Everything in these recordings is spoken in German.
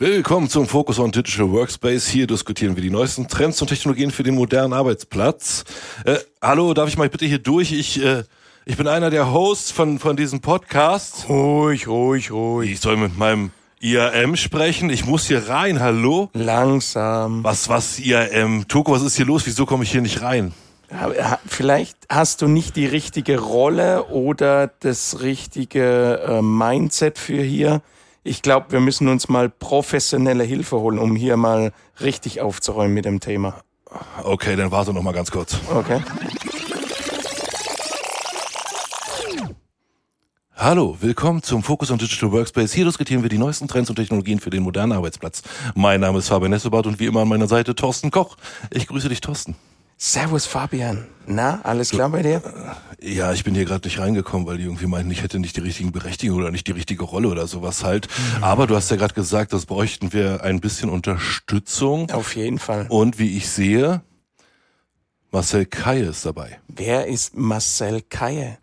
Willkommen zum Focus on Digital Workspace. Hier diskutieren wir die neuesten Trends und Technologien für den modernen Arbeitsplatz. Äh, hallo, darf ich mal bitte hier durch? Ich, äh, ich bin einer der Hosts von, von diesem Podcast. Ruhig, ruhig, ruhig. Ich soll mit meinem IAM sprechen. Ich muss hier rein. Hallo? Langsam. Was, was, IAM? Toko, was ist hier los? Wieso komme ich hier nicht rein? Vielleicht hast du nicht die richtige Rolle oder das richtige äh, Mindset für hier. Ich glaube, wir müssen uns mal professionelle Hilfe holen, um hier mal richtig aufzuräumen mit dem Thema. Okay, dann warte noch mal ganz kurz. Okay. Hallo, willkommen zum Focus on Digital Workspace. Hier diskutieren wir die neuesten Trends und Technologien für den modernen Arbeitsplatz. Mein Name ist Fabian Nesselbart und wie immer an meiner Seite Thorsten Koch. Ich grüße dich, Thorsten. Servus Fabian. Na, alles klar bei dir? Ja, ich bin hier gerade nicht reingekommen, weil die irgendwie meinten, ich hätte nicht die richtigen Berechtigungen oder nicht die richtige Rolle oder sowas halt. Mhm. Aber du hast ja gerade gesagt, das bräuchten wir ein bisschen Unterstützung. Auf jeden Fall. Und wie ich sehe, Marcel Kaye ist dabei. Wer ist Marcel Kaye?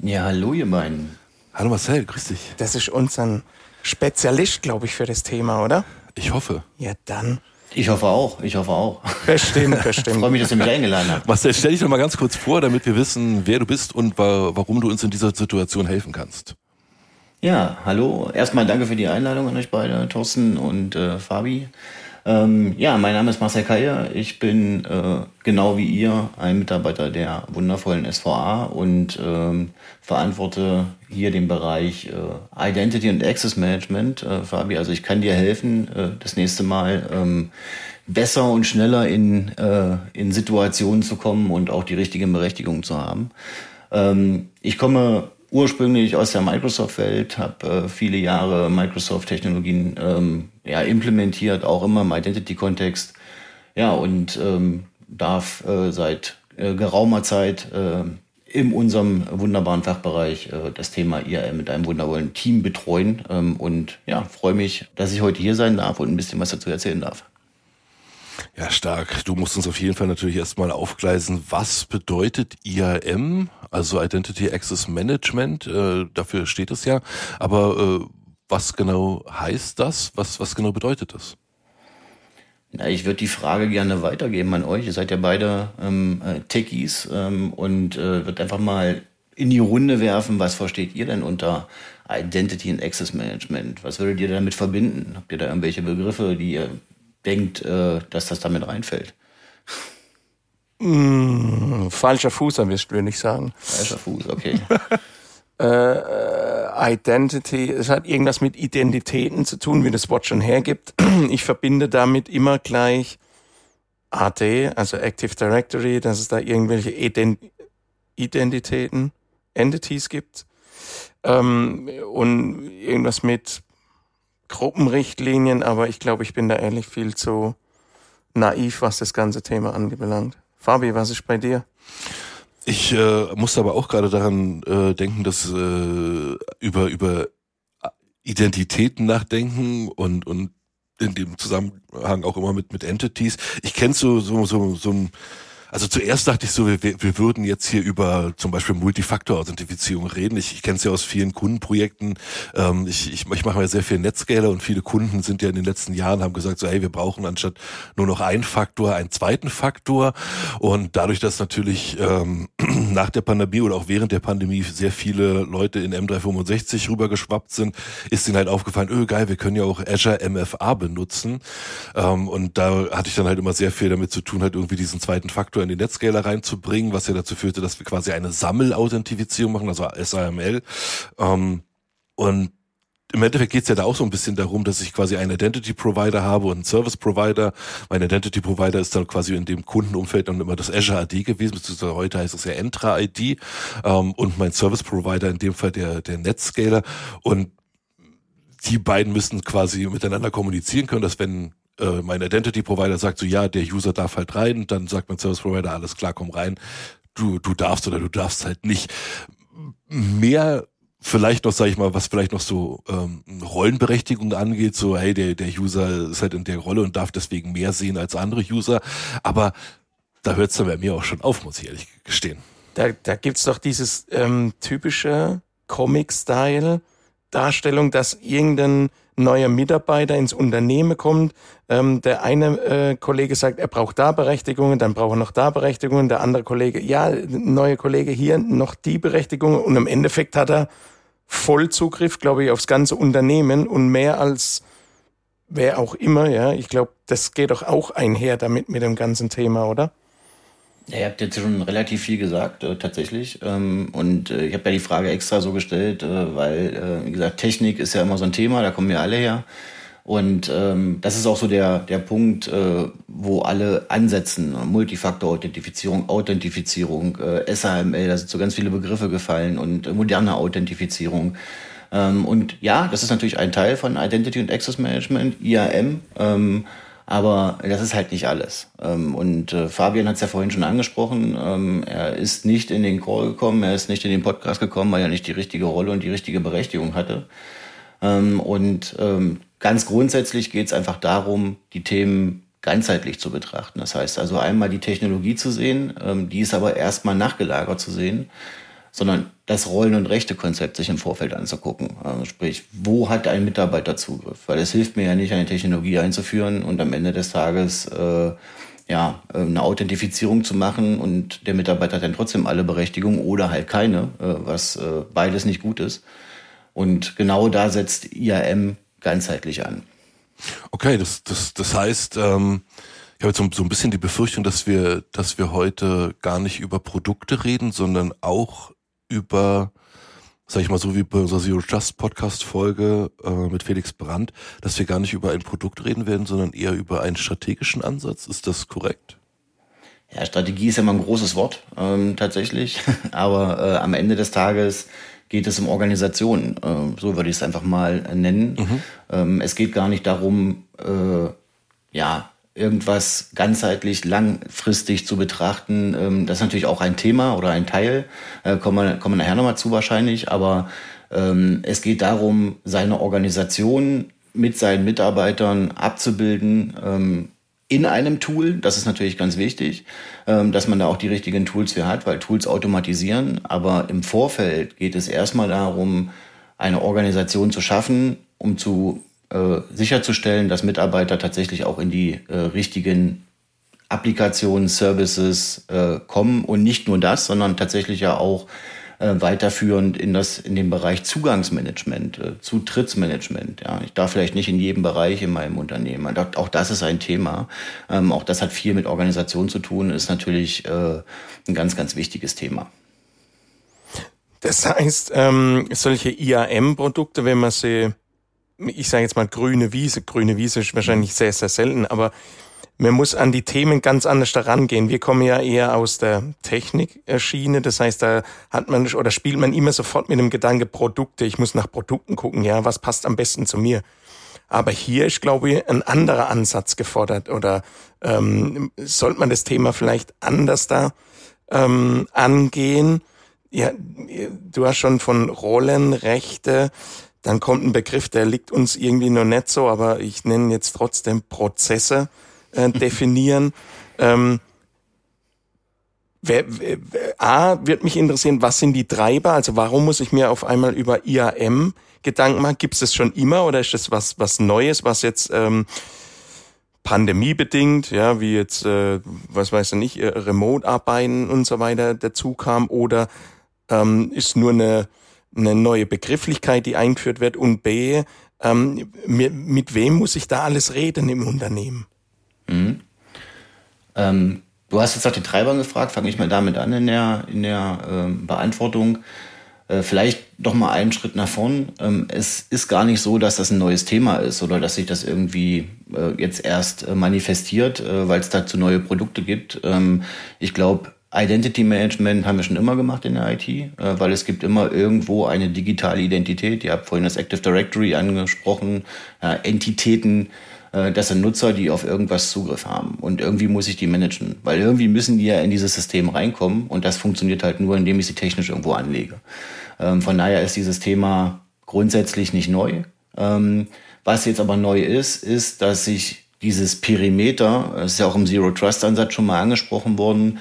Ja, hallo ihr beiden. Hallo Marcel, grüß dich. Das ist unser Spezialist, glaube ich, für das Thema, oder? Ich hoffe. Ja, dann. Ich hoffe auch, ich hoffe auch. Bestimmt, bestimmt. Ich freue mich, dass ihr mich eingeladen habt. Marcel, stell dich doch mal ganz kurz vor, damit wir wissen, wer du bist und wa warum du uns in dieser Situation helfen kannst. Ja, hallo. Erstmal danke für die Einladung an euch beide, Thorsten und äh, Fabi. Ähm, ja, mein Name ist Marcel Keier. Ich bin äh, genau wie ihr ein Mitarbeiter der wundervollen SVA und ähm, verantworte hier den Bereich äh, Identity und Access Management. Äh, Fabi, also ich kann dir helfen, äh, das nächste Mal ähm, besser und schneller in, äh, in Situationen zu kommen und auch die richtige Berechtigung zu haben. Ähm, ich komme ursprünglich aus der Microsoft-Welt, habe äh, viele Jahre Microsoft-Technologien ähm, ja, implementiert, auch immer im Identity-Kontext. Ja, und ähm, darf äh, seit äh, geraumer Zeit äh, in unserem wunderbaren Fachbereich äh, das Thema IAM mit einem wundervollen Team betreuen. Ähm, und ja, freue mich, dass ich heute hier sein darf und ein bisschen was dazu erzählen darf. Ja, stark. Du musst uns auf jeden Fall natürlich erstmal aufgleisen, was bedeutet IAM, also Identity Access Management, äh, dafür steht es ja. Aber äh, was genau heißt das? Was, was genau bedeutet das? Na, ich würde die Frage gerne weitergeben an euch. Ihr seid ja beide ähm, äh, Techies ähm, und äh, wird einfach mal in die Runde werfen, was versteht ihr denn unter Identity and Access Management? Was würdet ihr damit verbinden? Habt ihr da irgendwelche Begriffe, die ihr denkt, äh, dass das damit reinfällt. Mm, falscher Fuß erwischt, würde ich sagen. Falscher Fuß, okay. äh, äh, Identity, es hat irgendwas mit Identitäten zu tun, wie das Wort schon hergibt. Ich verbinde damit immer gleich AD, also Active Directory, dass es da irgendwelche Ident Identitäten, Entities gibt. Ähm, und irgendwas mit Gruppenrichtlinien, aber ich glaube, ich bin da ehrlich viel zu naiv, was das ganze Thema anbelangt. Fabi, was ist bei dir? Ich äh, musste aber auch gerade daran äh, denken, dass äh, über über Identitäten nachdenken und und in dem Zusammenhang auch immer mit mit Entities. Ich kenne so so so so ein also zuerst dachte ich so, wir, wir würden jetzt hier über zum Beispiel Multifaktor-Authentifizierung reden. Ich, ich kenne es ja aus vielen Kundenprojekten. Ähm, ich, ich, ich mache ja sehr viel Netzscaler und viele Kunden sind ja in den letzten Jahren, haben gesagt, so hey, wir brauchen anstatt nur noch einen Faktor, einen zweiten Faktor. Und dadurch, dass natürlich ähm, nach der Pandemie oder auch während der Pandemie sehr viele Leute in M365 rübergeschwappt sind, ist ihnen halt aufgefallen, öh geil, wir können ja auch Azure MFA benutzen. Ähm, und da hatte ich dann halt immer sehr viel damit zu tun, halt irgendwie diesen zweiten Faktor in den Netscaler reinzubringen, was ja dazu führte, dass wir quasi eine Sammelauthentifizierung machen, also SAML. Ähm, und im Endeffekt geht es ja da auch so ein bisschen darum, dass ich quasi einen Identity Provider habe und einen Service Provider. Mein Identity Provider ist dann quasi in dem Kundenumfeld dann immer das Azure AD gewesen, beziehungsweise heute heißt es ja Entra ID ähm, und mein Service Provider in dem Fall der, der Netscaler. Und die beiden müssen quasi miteinander kommunizieren können, dass wenn äh, mein Identity Provider sagt so, ja, der User darf halt rein, dann sagt mein Service Provider, alles klar, komm rein, du, du darfst oder du darfst halt nicht. Mehr vielleicht noch, sage ich mal, was vielleicht noch so ähm, Rollenberechtigung angeht, so hey, der, der User ist halt in der Rolle und darf deswegen mehr sehen als andere User, aber da hört es dann bei mir auch schon auf, muss ich ehrlich gestehen. Da, da gibt's doch dieses ähm, typische Comic-Style Darstellung, dass irgendein neuer Mitarbeiter ins Unternehmen kommt, ähm, der eine äh, Kollege sagt, er braucht da Berechtigungen, dann braucht er noch da Berechtigungen, der andere Kollege, ja, neue Kollege hier noch die Berechtigungen und im Endeffekt hat er Vollzugriff, glaube ich, aufs ganze Unternehmen und mehr als wer auch immer, ja. Ich glaube, das geht doch auch einher damit mit dem ganzen Thema, oder? Ja, ihr habt jetzt schon relativ viel gesagt, äh, tatsächlich. Ähm, und äh, ich habe ja die Frage extra so gestellt, äh, weil, äh, wie gesagt, Technik ist ja immer so ein Thema, da kommen wir alle her. Und ähm, das ist auch so der, der Punkt, äh, wo alle ansetzen. Multifaktor-Authentifizierung, Authentifizierung, äh, SAML, da sind so ganz viele Begriffe gefallen und moderne Authentifizierung. Ähm, und ja, das ist natürlich ein Teil von Identity und Access Management, IAM. Aber das ist halt nicht alles. Ähm, und äh, Fabian hat es ja vorhin schon angesprochen. Ähm, er ist nicht in den Call gekommen, er ist nicht in den Podcast gekommen, weil er nicht die richtige Rolle und die richtige Berechtigung hatte. Ähm, und ganz grundsätzlich geht es einfach darum, die Themen ganzheitlich zu betrachten. Das heißt also einmal die Technologie zu sehen, die ist aber erstmal nachgelagert zu sehen, sondern das Rollen- und Rechte-Konzept sich im Vorfeld anzugucken. Also sprich, wo hat ein Mitarbeiter Zugriff? Weil es hilft mir ja nicht, eine Technologie einzuführen und am Ende des Tages äh, ja, eine Authentifizierung zu machen und der Mitarbeiter hat dann trotzdem alle Berechtigungen oder halt keine, äh, was äh, beides nicht gut ist. Und genau da setzt IAM ganzheitlich an. Okay, das, das, das heißt, ähm, ich habe jetzt so, so ein bisschen die Befürchtung, dass wir, dass wir heute gar nicht über Produkte reden, sondern auch über, sag ich mal so wie bei unserer Zero Trust Podcast Folge äh, mit Felix Brandt, dass wir gar nicht über ein Produkt reden werden, sondern eher über einen strategischen Ansatz. Ist das korrekt? Ja, Strategie ist ja mal ein großes Wort, ähm, tatsächlich. Aber äh, am Ende des Tages geht es um Organisation, äh, so würde ich es einfach mal nennen. Mhm. Ähm, es geht gar nicht darum, äh, ja, irgendwas ganzheitlich langfristig zu betrachten. Ähm, das ist natürlich auch ein Thema oder ein Teil, äh, kommen, wir, kommen wir nachher nochmal zu wahrscheinlich, aber ähm, es geht darum, seine Organisation mit seinen Mitarbeitern abzubilden, ähm, in einem Tool, das ist natürlich ganz wichtig, ähm, dass man da auch die richtigen Tools für hat, weil Tools automatisieren, aber im Vorfeld geht es erstmal darum, eine Organisation zu schaffen, um zu äh, sicherzustellen, dass Mitarbeiter tatsächlich auch in die äh, richtigen Applikationen, Services äh, kommen und nicht nur das, sondern tatsächlich ja auch äh, weiterführend in das in den Bereich Zugangsmanagement, äh, Zutrittsmanagement. Ja, ich darf vielleicht nicht in jedem Bereich in meinem Unternehmen. Auch das ist ein Thema. Ähm, auch das hat viel mit Organisation zu tun. Ist natürlich ein ganz ganz wichtiges Thema. Das heißt, ähm, solche IAM-Produkte, wenn man sie, ich sage jetzt mal grüne Wiese, grüne Wiese ist wahrscheinlich sehr, sehr selten, aber man muss an die Themen ganz anders daran gehen. Wir kommen ja eher aus der Technik-Schiene. Das heißt, da hat man oder spielt man immer sofort mit dem Gedanke Produkte. Ich muss nach Produkten gucken. Ja, was passt am besten zu mir? Aber hier ist, glaube ich, ein anderer Ansatz gefordert. Oder ähm, sollte man das Thema vielleicht anders da ähm, angehen? Ja, du hast schon von Rollen, Rechte. Dann kommt ein Begriff, der liegt uns irgendwie noch nicht so, aber ich nenne jetzt trotzdem Prozesse äh, definieren. ähm, wer, wer, A, wird mich interessieren, was sind die Treiber? Also warum muss ich mir auf einmal über IAM Gedanken machen? Gibt es das schon immer oder ist das was, was Neues, was jetzt ähm, pandemiebedingt, ja, wie jetzt, äh, was weiß ich nicht, äh, Remote-Arbeiten und so weiter dazu kam oder ähm, ist nur eine, eine neue Begrifflichkeit, die eingeführt wird und B, ähm, mit, mit wem muss ich da alles reden im Unternehmen? Mhm. Ähm, du hast jetzt nach den Treibern gefragt, fange ich mal damit an in der, in der ähm, Beantwortung. Äh, vielleicht doch mal einen Schritt nach vorn. Ähm, es ist gar nicht so, dass das ein neues Thema ist oder dass sich das irgendwie äh, jetzt erst äh, manifestiert, äh, weil es dazu neue Produkte gibt. Ähm, ich glaube, Identity Management haben wir schon immer gemacht in der IT, äh, weil es gibt immer irgendwo eine digitale Identität. Ihr habt vorhin das Active Directory angesprochen, Entitäten, äh, das sind Nutzer, die auf irgendwas Zugriff haben. Und irgendwie muss ich die managen, weil irgendwie müssen die ja in dieses System reinkommen und das funktioniert halt nur, indem ich sie technisch irgendwo anlege. Ähm, von daher ist dieses Thema grundsätzlich nicht neu. Ähm, was jetzt aber neu ist, ist, dass sich dieses Perimeter, das ist ja auch im Zero Trust Ansatz schon mal angesprochen worden,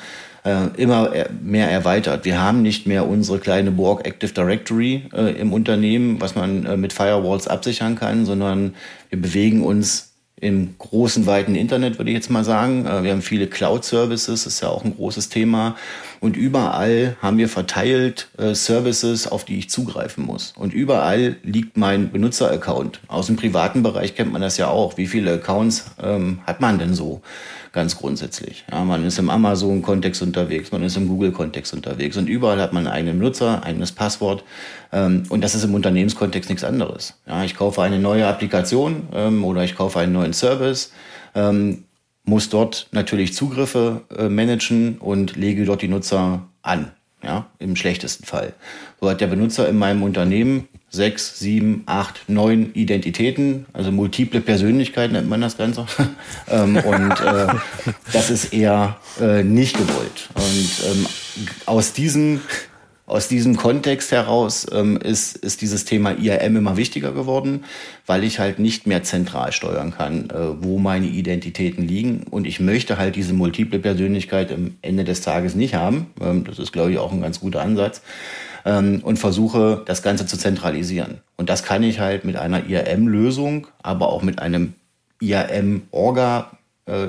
äh, immer mehr erweitert. Wir haben nicht mehr unsere kleine Borg Active Directory äh, im Unternehmen, was man äh, mit Firewalls absichern kann, sondern wir bewegen uns im großen, weiten Internet, würde ich jetzt mal sagen. Äh, wir haben viele Cloud-Services, ist ja auch ein großes Thema. Und überall haben wir verteilt äh, Services, auf die ich zugreifen muss. Und überall liegt mein Benutzeraccount. Aus dem privaten Bereich kennt man das ja auch. Wie viele Accounts ähm, hat man denn so? Ganz grundsätzlich. Ja, man ist im Amazon-Kontext unterwegs, man ist im Google-Kontext unterwegs und überall hat man einen eigenen Nutzer, eigenes Passwort. Ähm, und das ist im Unternehmenskontext nichts anderes. Ja, ich kaufe eine neue Applikation ähm, oder ich kaufe einen neuen Service. Ähm, muss dort natürlich Zugriffe äh, managen und lege dort die Nutzer an. Ja, im schlechtesten Fall. So hat der Benutzer in meinem Unternehmen sechs, sieben, acht, neun Identitäten, also multiple Persönlichkeiten nennt man das Ganze. ähm, und äh, das ist eher äh, nicht gewollt. Und ähm, aus diesen aus diesem Kontext heraus ähm, ist, ist dieses Thema IAM immer wichtiger geworden, weil ich halt nicht mehr zentral steuern kann, äh, wo meine Identitäten liegen. Und ich möchte halt diese multiple Persönlichkeit am Ende des Tages nicht haben. Ähm, das ist, glaube ich, auch ein ganz guter Ansatz. Ähm, und versuche, das Ganze zu zentralisieren. Und das kann ich halt mit einer IAM-Lösung, aber auch mit einem IAM-Orga, äh,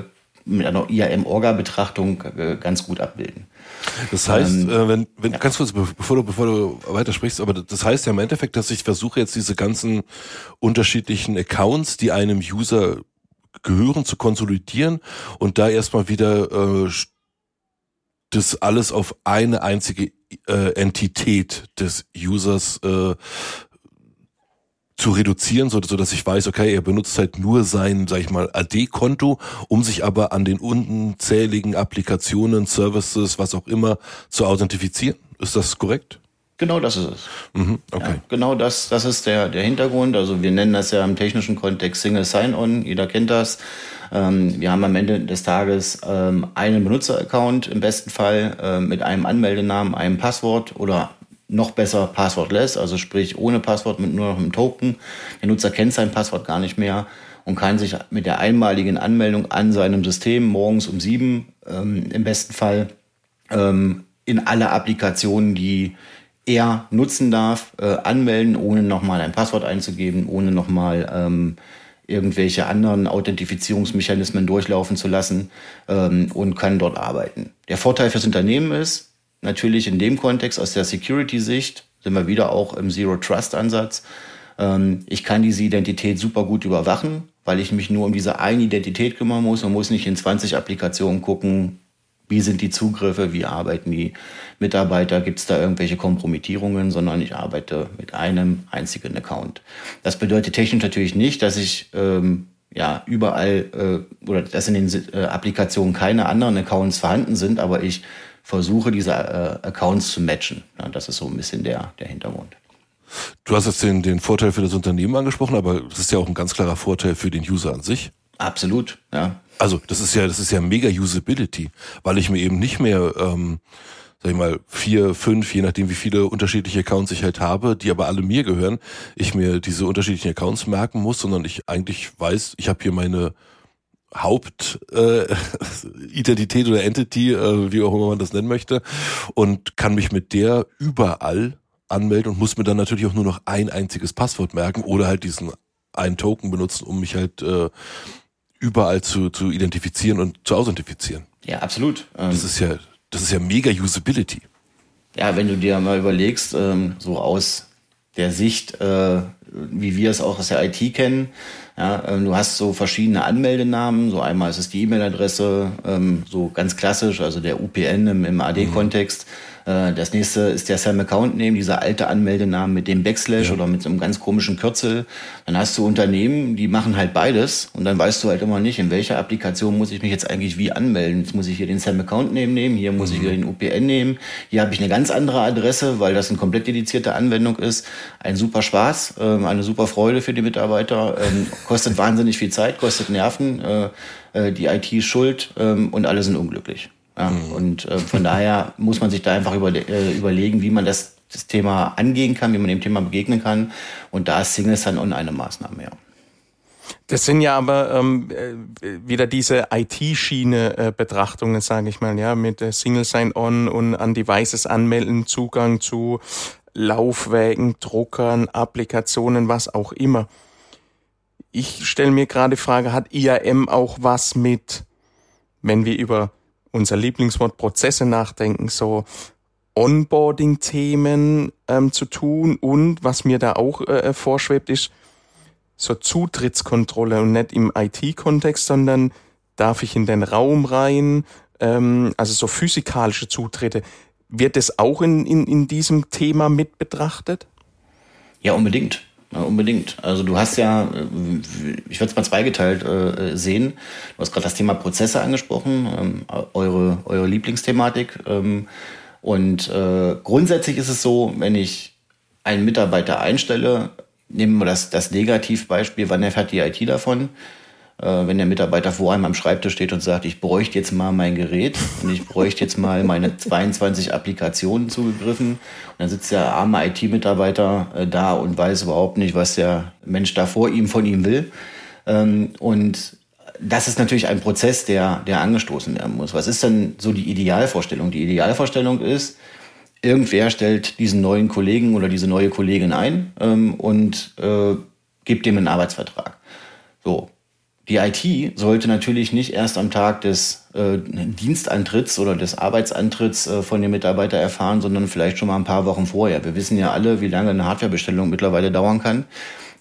mit einer IAM-Orga-Betrachtung äh, ganz gut abbilden. Das heißt, ähm, äh, wenn, wenn ja. ganz kurz, bevor du, bevor du weitersprichst, aber das heißt ja im Endeffekt, dass ich versuche jetzt diese ganzen unterschiedlichen Accounts, die einem User gehören, zu konsolidieren und da erstmal wieder äh, das alles auf eine einzige äh, Entität des Users äh, zu reduzieren, so, so dass ich weiß, okay, er benutzt halt nur sein, sag ich mal, AD-Konto, um sich aber an den unzähligen Applikationen, Services, was auch immer, zu authentifizieren. Ist das korrekt? Genau das ist es. Mhm, okay. Ja, genau das, das ist der, der Hintergrund. Also wir nennen das ja im technischen Kontext Single Sign-On. Jeder kennt das. Ähm, wir haben am Ende des Tages ähm, einen Benutzeraccount im besten Fall äh, mit einem Anmeldenamen, einem Passwort oder noch besser passwortless, also sprich ohne Passwort mit nur noch einem Token. Der Nutzer kennt sein Passwort gar nicht mehr und kann sich mit der einmaligen Anmeldung an seinem System morgens um sieben ähm, im besten Fall ähm, in alle Applikationen, die er nutzen darf, äh, anmelden, ohne nochmal ein Passwort einzugeben, ohne nochmal ähm, irgendwelche anderen Authentifizierungsmechanismen durchlaufen zu lassen ähm, und kann dort arbeiten. Der Vorteil fürs Unternehmen ist, natürlich in dem Kontext aus der Security-Sicht sind wir wieder auch im Zero-Trust-Ansatz. Ähm, ich kann diese Identität super gut überwachen, weil ich mich nur um diese eine Identität kümmern muss und muss nicht in 20 Applikationen gucken, wie sind die Zugriffe, wie arbeiten die Mitarbeiter, gibt es da irgendwelche Kompromittierungen, sondern ich arbeite mit einem einzigen Account. Das bedeutet technisch natürlich nicht, dass ich ähm, ja überall äh, oder dass in den äh, Applikationen keine anderen Accounts vorhanden sind, aber ich versuche, diese äh, Accounts zu matchen. Ja, das ist so ein bisschen der, der Hintergrund. Du hast jetzt den, den Vorteil für das Unternehmen angesprochen, aber das ist ja auch ein ganz klarer Vorteil für den User an sich. Absolut, ja. Also das ist ja, das ist ja mega Usability, weil ich mir eben nicht mehr, ähm, sag ich mal, vier, fünf, je nachdem wie viele unterschiedliche Accounts ich halt habe, die aber alle mir gehören, ich mir diese unterschiedlichen Accounts merken muss, sondern ich eigentlich weiß, ich habe hier meine Hauptidentität äh, oder Entity, äh, wie auch immer man das nennen möchte, und kann mich mit der überall anmelden und muss mir dann natürlich auch nur noch ein einziges Passwort merken oder halt diesen einen Token benutzen, um mich halt äh, überall zu, zu identifizieren und zu authentifizieren. Ja, absolut. Ähm, das ist ja, das ist ja mega Usability. Ja, wenn du dir mal überlegst, ähm, so aus der Sicht, äh, wie wir es auch aus der IT kennen, ja, ähm, du hast so verschiedene Anmeldenamen. So einmal ist es die E-Mail-Adresse, ähm, so ganz klassisch, also der UPN im, im AD-Kontext. Mhm. Äh, das nächste ist der Sam Account Name, dieser alte Anmeldenamen mit dem Backslash ja. oder mit so einem ganz komischen Kürzel. Dann hast du Unternehmen, die machen halt beides und dann weißt du halt immer nicht, in welcher Applikation muss ich mich jetzt eigentlich wie anmelden. Jetzt muss ich hier den Sam Account Name nehmen, hier muss mhm. ich wieder den UPN nehmen, hier habe ich eine ganz andere Adresse, weil das eine komplett dedizierte Anwendung ist. Ein super Spaß, ähm, eine super Freude für die Mitarbeiter, ähm, kostet wahnsinnig viel Zeit, kostet Nerven, äh, äh, die IT ist schuld ähm, und alle sind unglücklich. Ja, mhm. Und äh, von daher muss man sich da einfach über, äh, überlegen, wie man das, das Thema angehen kann, wie man dem Thema begegnen kann. Und da ist Single Sign-On eine Maßnahme, ja. Das sind ja aber ähm, äh, wieder diese IT-Schiene-Betrachtungen, äh, sage ich mal, ja, mit äh, Single Sign-On und an Devices anmelden, Zugang zu Laufwägen, Druckern, Applikationen, was auch immer. Ich stelle mir gerade die Frage, hat IAM auch was mit, wenn wir über unser Lieblingswort Prozesse nachdenken, so Onboarding-Themen ähm, zu tun und was mir da auch äh, vorschwebt, ist so Zutrittskontrolle und nicht im IT-Kontext, sondern darf ich in den Raum rein, ähm, also so physikalische Zutritte. Wird das auch in, in, in diesem Thema mit betrachtet? Ja, unbedingt. Ja, unbedingt. Also du hast ja, äh, ich würde es mal zweigeteilt äh, sehen. Du hast gerade das Thema Prozesse angesprochen, ähm, eure, eure Lieblingsthematik. Ähm, und äh, grundsätzlich ist es so, wenn ich einen Mitarbeiter einstelle, nehmen wir das, das Negativbeispiel, wann erfährt die IT davon? Äh, wenn der Mitarbeiter vor einem am Schreibtisch steht und sagt, ich bräuchte jetzt mal mein Gerät und ich bräuchte jetzt mal meine 22 Applikationen zugegriffen. Und dann sitzt der arme IT-Mitarbeiter äh, da und weiß überhaupt nicht, was der Mensch da vor ihm von ihm will. Ähm, und das ist natürlich ein Prozess, der, der angestoßen werden muss. Was ist denn so die Idealvorstellung? Die Idealvorstellung ist, irgendwer stellt diesen neuen Kollegen oder diese neue Kollegin ein ähm, und äh, gibt dem einen Arbeitsvertrag. So, die IT sollte natürlich nicht erst am Tag des äh, Dienstantritts oder des Arbeitsantritts äh, von dem Mitarbeiter erfahren, sondern vielleicht schon mal ein paar Wochen vorher. Wir wissen ja alle, wie lange eine Hardwarebestellung mittlerweile dauern kann.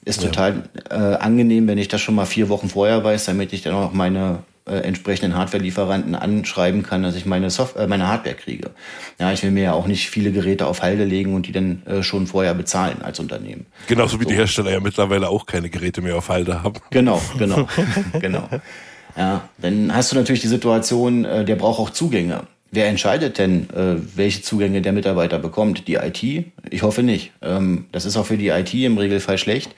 Ist ja. total äh, angenehm, wenn ich das schon mal vier Wochen vorher weiß, damit ich dann auch meine äh, entsprechenden Hardware-Lieferanten anschreiben kann, dass ich meine, Software, äh, meine Hardware kriege. Ja, ich will mir ja auch nicht viele Geräte auf Halde legen und die dann äh, schon vorher bezahlen als Unternehmen. Genauso wie so. die Hersteller ja mittlerweile auch keine Geräte mehr auf Halde haben. Genau, genau, genau. Ja, dann hast du natürlich die Situation, äh, der braucht auch Zugänge. Wer entscheidet denn, äh, welche Zugänge der Mitarbeiter bekommt? Die IT? Ich hoffe nicht. Ähm, das ist auch für die IT im Regelfall schlecht.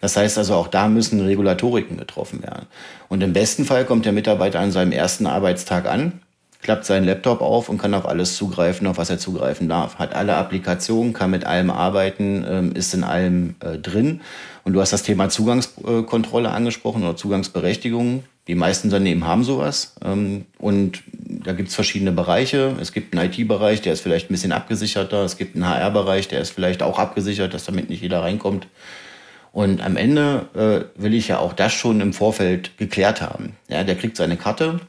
Das heißt also, auch da müssen Regulatoriken getroffen werden. Und im besten Fall kommt der Mitarbeiter an seinem ersten Arbeitstag an, klappt seinen Laptop auf und kann auf alles zugreifen, auf was er zugreifen darf. Hat alle Applikationen, kann mit allem arbeiten, ähm, ist in allem äh, drin. Und du hast das Thema Zugangskontrolle angesprochen oder Zugangsberechtigung. Die meisten Unternehmen haben sowas. Ähm, und da gibt es verschiedene Bereiche. Es gibt einen IT-Bereich, der ist vielleicht ein bisschen abgesicherter. Es gibt einen HR-Bereich, der ist vielleicht auch abgesichert, dass damit nicht jeder reinkommt. Und am Ende äh, will ich ja auch das schon im Vorfeld geklärt haben. Ja, der kriegt seine Karte,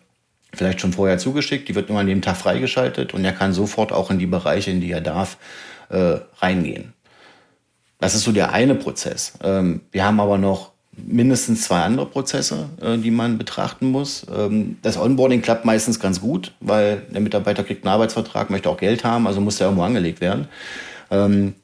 vielleicht schon vorher zugeschickt, die wird nur an dem Tag freigeschaltet und er kann sofort auch in die Bereiche, in die er darf, äh, reingehen. Das ist so der eine Prozess. Ähm, wir haben aber noch mindestens zwei andere Prozesse, äh, die man betrachten muss. Ähm, das Onboarding klappt meistens ganz gut, weil der Mitarbeiter kriegt einen Arbeitsvertrag, möchte auch Geld haben, also muss der irgendwo angelegt werden. Ähm,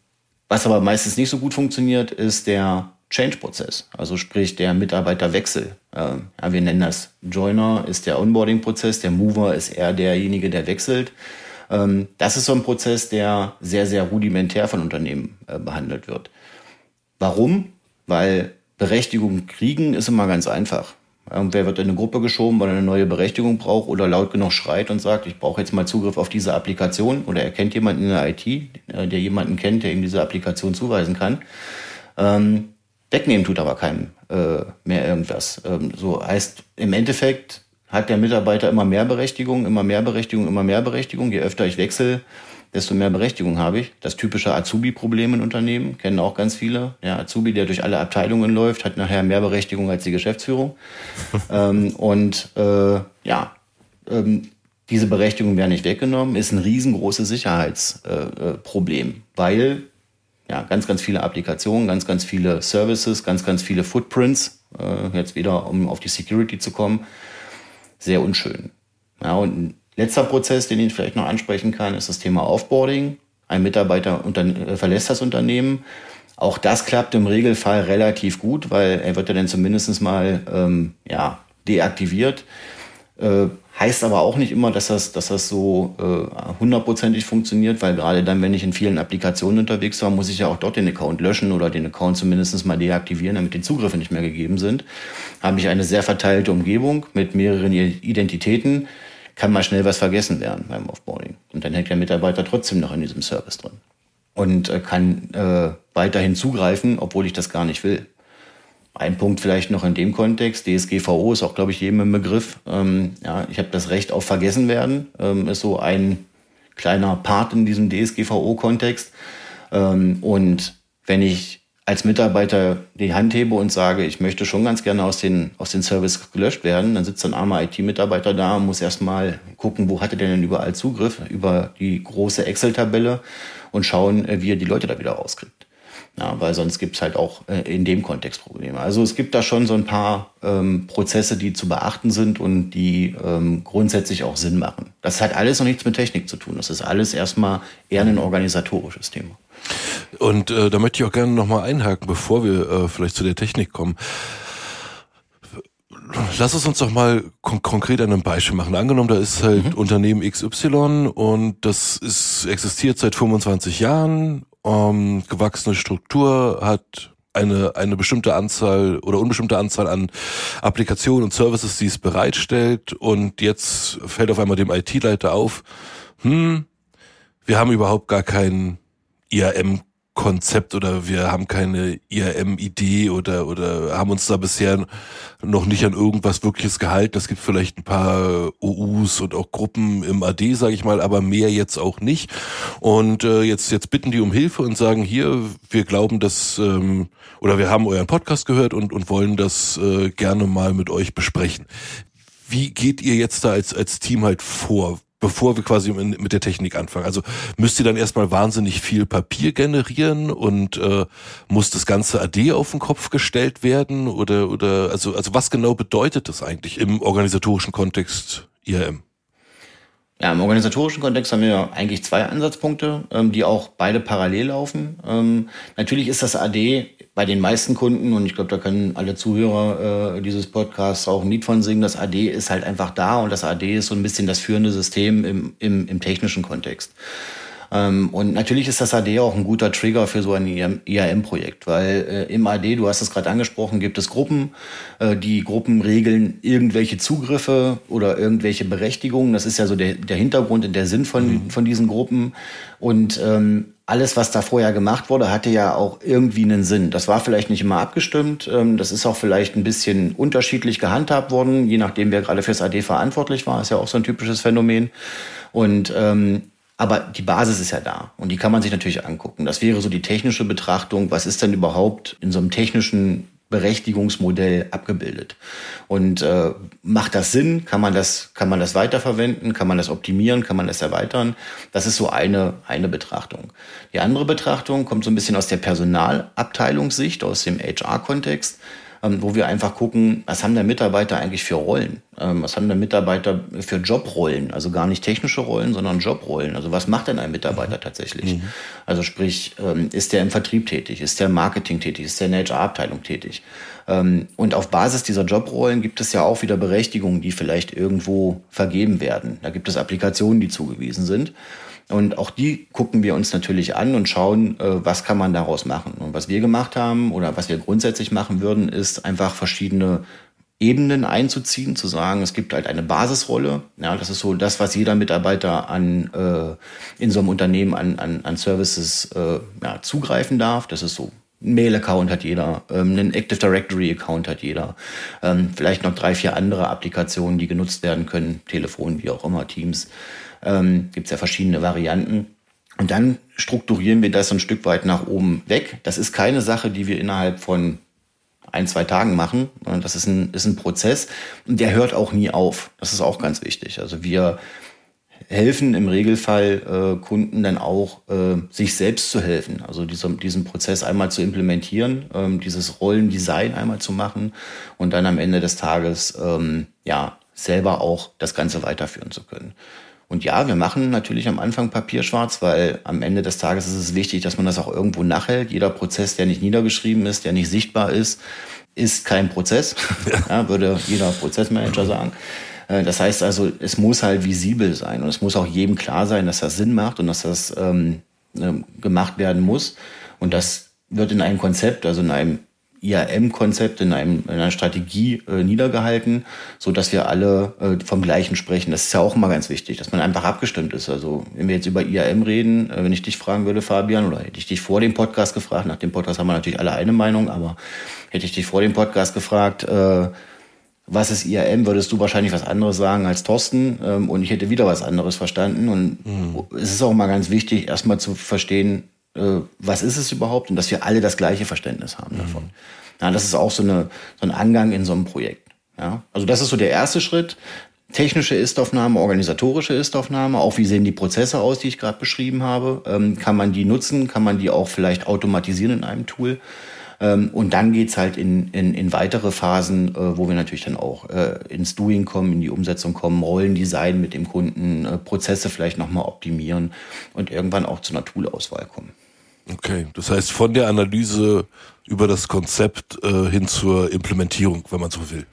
was aber meistens nicht so gut funktioniert, ist der Change-Prozess, also sprich der Mitarbeiterwechsel. Ähm, ja, wir nennen das Joiner ist der Onboarding-Prozess, der Mover ist eher derjenige, der wechselt. das ist so ein Prozess, der sehr, sehr rudimentär von Unternehmen äh, behandelt wird. Warum? Weil Berechtigung kriegen ist immer ganz einfach. Irgendwer wird in eine Gruppe geschoben, weil er eine neue Berechtigung braucht oder laut genug schreit und sagt, ich brauche jetzt mal Zugriff auf diese Applikation oder er kennt jemanden in der IT, äh, der jemanden kennt, der ihm diese Applikation zuweisen kann. Ähm, wegnehmen tut aber keinem äh, mehr irgendwas. Ähm, so heißt im Endeffekt hat der Mitarbeiter immer mehr Berechtigung, immer mehr Berechtigung, immer mehr Berechtigung. Je öfter ich wechsle, desto mehr Berechtigung habe ich. Das typische Azubi-Problem in Unternehmen kennen auch ganz viele. Ja, Azubi, der durch alle Abteilungen läuft, hat nachher mehr Berechtigung als die Geschäftsführung. ähm, und äh, ja, ähm, diese Berechtigung wäre nicht weggenommen, ist ein riesengroßes Sicherheitsproblem, äh, weil ja, ganz, ganz viele Applikationen, ganz, ganz viele Services, ganz, ganz viele Footprints, äh, jetzt wieder, um auf die Security zu kommen, sehr unschön. Ja, und Letzter Prozess, den ich vielleicht noch ansprechen kann, ist das Thema Offboarding. Ein Mitarbeiter äh, verlässt das Unternehmen. Auch das klappt im Regelfall relativ gut, weil er wird ja dann zumindest mal ähm, ja, deaktiviert. Äh, heißt aber auch nicht immer, dass das, dass das so äh, hundertprozentig funktioniert, weil gerade dann, wenn ich in vielen Applikationen unterwegs war, muss ich ja auch dort den Account löschen oder den Account zumindest mal deaktivieren, damit die Zugriffe nicht mehr gegeben sind. Habe ich eine sehr verteilte Umgebung mit mehreren Identitäten kann mal schnell was vergessen werden beim Offboarding. Und dann hängt der Mitarbeiter trotzdem noch in diesem Service drin und äh, kann äh, weiterhin zugreifen, obwohl ich das gar nicht will. ein Punkt vielleicht noch in dem Kontext, DSGVO ist auch, glaube ich, jedem im Begriff. Ähm, ja, ich habe das Recht auf Vergessen werden, ähm, ist so ein kleiner Part in diesem DSGVO-Kontext. Ähm, und wenn ich als Mitarbeiter die Hand hebe und sage, ich möchte schon ganz gerne aus den, aus den Service gelöscht werden, dann sitzt ein armer IT-Mitarbeiter da und muss erstmal gucken, wo hat er denn überall Zugriff über die große Excel-Tabelle und schauen, äh, wie er die Leute da wieder rauskriegt. Ja, weil sonst gibt's halt auch äh, in dem Kontext Probleme. Also es gibt da schon so ein paar ähm, Prozesse, die zu beachten sind und die ähm, grundsätzlich auch Sinn machen. Das hat alles noch nichts mit Technik zu tun. Das ist alles erstmal eher ein organisatorisches Thema. Und äh, da möchte ich auch gerne nochmal einhaken, bevor wir äh, vielleicht zu der Technik kommen. Lass es uns doch mal kon konkret an einem Beispiel machen. Angenommen, da ist halt mhm. Unternehmen XY und das ist existiert seit 25 Jahren ähm, gewachsene Struktur, hat eine, eine bestimmte Anzahl oder unbestimmte Anzahl an Applikationen und Services, die es bereitstellt. Und jetzt fällt auf einmal dem IT-Leiter auf, hm, wir haben überhaupt gar kein IAM Konzept oder wir haben keine IRM-Idee oder, oder haben uns da bisher noch nicht an irgendwas wirkliches gehalten. Es gibt vielleicht ein paar OUs und auch Gruppen im AD, sage ich mal, aber mehr jetzt auch nicht. Und äh, jetzt, jetzt bitten die um Hilfe und sagen, hier, wir glauben, dass, ähm, oder wir haben euren Podcast gehört und, und wollen das äh, gerne mal mit euch besprechen. Wie geht ihr jetzt da als, als Team halt vor? Bevor wir quasi mit der Technik anfangen. Also müsst ihr dann erstmal wahnsinnig viel Papier generieren und äh, muss das ganze AD auf den Kopf gestellt werden oder oder also also was genau bedeutet das eigentlich im organisatorischen Kontext IRM? Ja, im organisatorischen Kontext haben wir eigentlich zwei Ansatzpunkte, ähm, die auch beide parallel laufen. Ähm, natürlich ist das AD bei den meisten Kunden, und ich glaube, da können alle Zuhörer äh, dieses Podcasts auch ein Lied von singen, das AD ist halt einfach da und das AD ist so ein bisschen das führende System im, im, im technischen Kontext. Ähm, und natürlich ist das AD auch ein guter Trigger für so ein IAM-Projekt, weil äh, im AD, du hast es gerade angesprochen, gibt es Gruppen. Äh, die Gruppen regeln irgendwelche Zugriffe oder irgendwelche Berechtigungen. Das ist ja so der, der Hintergrund und der Sinn von, mhm. von diesen Gruppen. Und ähm, alles, was da vorher gemacht wurde, hatte ja auch irgendwie einen Sinn. Das war vielleicht nicht immer abgestimmt. Ähm, das ist auch vielleicht ein bisschen unterschiedlich gehandhabt worden, je nachdem, wer gerade fürs AD verantwortlich war. Ist ja auch so ein typisches Phänomen. Und ähm, aber die Basis ist ja da und die kann man sich natürlich angucken. Das wäre so die technische Betrachtung. Was ist denn überhaupt in so einem technischen Berechtigungsmodell abgebildet? Und äh, macht das Sinn? Kann man das, kann man das weiterverwenden? Kann man das optimieren? Kann man das erweitern? Das ist so eine, eine Betrachtung. Die andere Betrachtung kommt so ein bisschen aus der Personalabteilungssicht, aus dem HR-Kontext wo wir einfach gucken, was haben der Mitarbeiter eigentlich für Rollen? Ähm, was haben der Mitarbeiter für Jobrollen? Also gar nicht technische Rollen, sondern Jobrollen. Also was macht denn ein Mitarbeiter mhm. tatsächlich? Mhm. Also sprich, ähm, ist der im Vertrieb tätig? Ist der im Marketing tätig? Ist der in der HR-Abteilung tätig? Ähm, und auf Basis dieser Jobrollen gibt es ja auch wieder Berechtigungen, die vielleicht irgendwo vergeben werden. Da gibt es Applikationen, die zugewiesen sind. Und auch die gucken wir uns natürlich an und schauen, äh, was kann man daraus machen. Und was wir gemacht haben oder was wir grundsätzlich machen würden, ist einfach verschiedene Ebenen einzuziehen, zu sagen, es gibt halt eine Basisrolle. Ja, das ist so das, was jeder Mitarbeiter an äh, in so einem Unternehmen an, an, an Services äh, ja, zugreifen darf. Das ist so ein Mail-Account hat jeder, ähm, einen Active Directory-Account hat jeder, ähm, vielleicht noch drei, vier andere Applikationen, die genutzt werden können, Telefon, wie auch immer, Teams. Ähm, Gibt es ja verschiedene Varianten. Und dann strukturieren wir das ein Stück weit nach oben weg. Das ist keine Sache, die wir innerhalb von ein, zwei Tagen machen. Das ist ein, ist ein Prozess und der hört auch nie auf. Das ist auch ganz wichtig. Also wir helfen im Regelfall äh, Kunden dann auch, äh, sich selbst zu helfen. Also dieser, diesen Prozess einmal zu implementieren, ähm, dieses Rollendesign einmal zu machen und dann am Ende des Tages ähm, ja selber auch das Ganze weiterführen zu können. Und ja, wir machen natürlich am Anfang Papierschwarz, weil am Ende des Tages ist es wichtig, dass man das auch irgendwo nachhält. Jeder Prozess, der nicht niedergeschrieben ist, der nicht sichtbar ist, ist kein Prozess, ja, würde jeder Prozessmanager sagen. Äh, das heißt also, es muss halt visibel sein und es muss auch jedem klar sein, dass das Sinn macht und dass das ähm, ähm gemacht werden muss. Und das wird in einem Konzept, also in einem IAM-Konzept in, einem, in einer Strategie äh, niedergehalten, so dass wir alle äh, vom Gleichen sprechen. Das ist ja auch immer ganz wichtig, dass man einfach abgestimmt ist. Also wenn wir jetzt über IAM reden, äh, wenn ich dich fragen würde, Fabian, oder hätte ich dich vor dem Podcast gefragt, nach dem Podcast haben wir natürlich alle eine Meinung, aber hätte ich dich vor dem Podcast gefragt, äh, was ist IAM, würdest du wahrscheinlich was anderes sagen als Thorsten ähm, und ich hätte wieder was anderes verstanden. Und mhm. es ist auch mal ganz wichtig, erstmal zu verstehen, äh, was ist es überhaupt und dass wir alle das gleiche Verständnis haben mhm. davon. Ja, das ist auch so, eine, so ein Angang in so einem Projekt. Ja, also das ist so der erste Schritt. Technische Ist-Aufnahme, organisatorische Ist-Aufnahme, auch wie sehen die Prozesse aus, die ich gerade beschrieben habe. Ähm, kann man die nutzen? Kann man die auch vielleicht automatisieren in einem Tool? Ähm, und dann geht's halt in, in, in weitere Phasen, äh, wo wir natürlich dann auch äh, ins Doing kommen, in die Umsetzung kommen, Rollendesign mit dem Kunden, äh, Prozesse vielleicht nochmal optimieren und irgendwann auch zu einer Toolauswahl kommen. Okay, das heißt von der Analyse über das Konzept hin zur Implementierung, wenn man so will.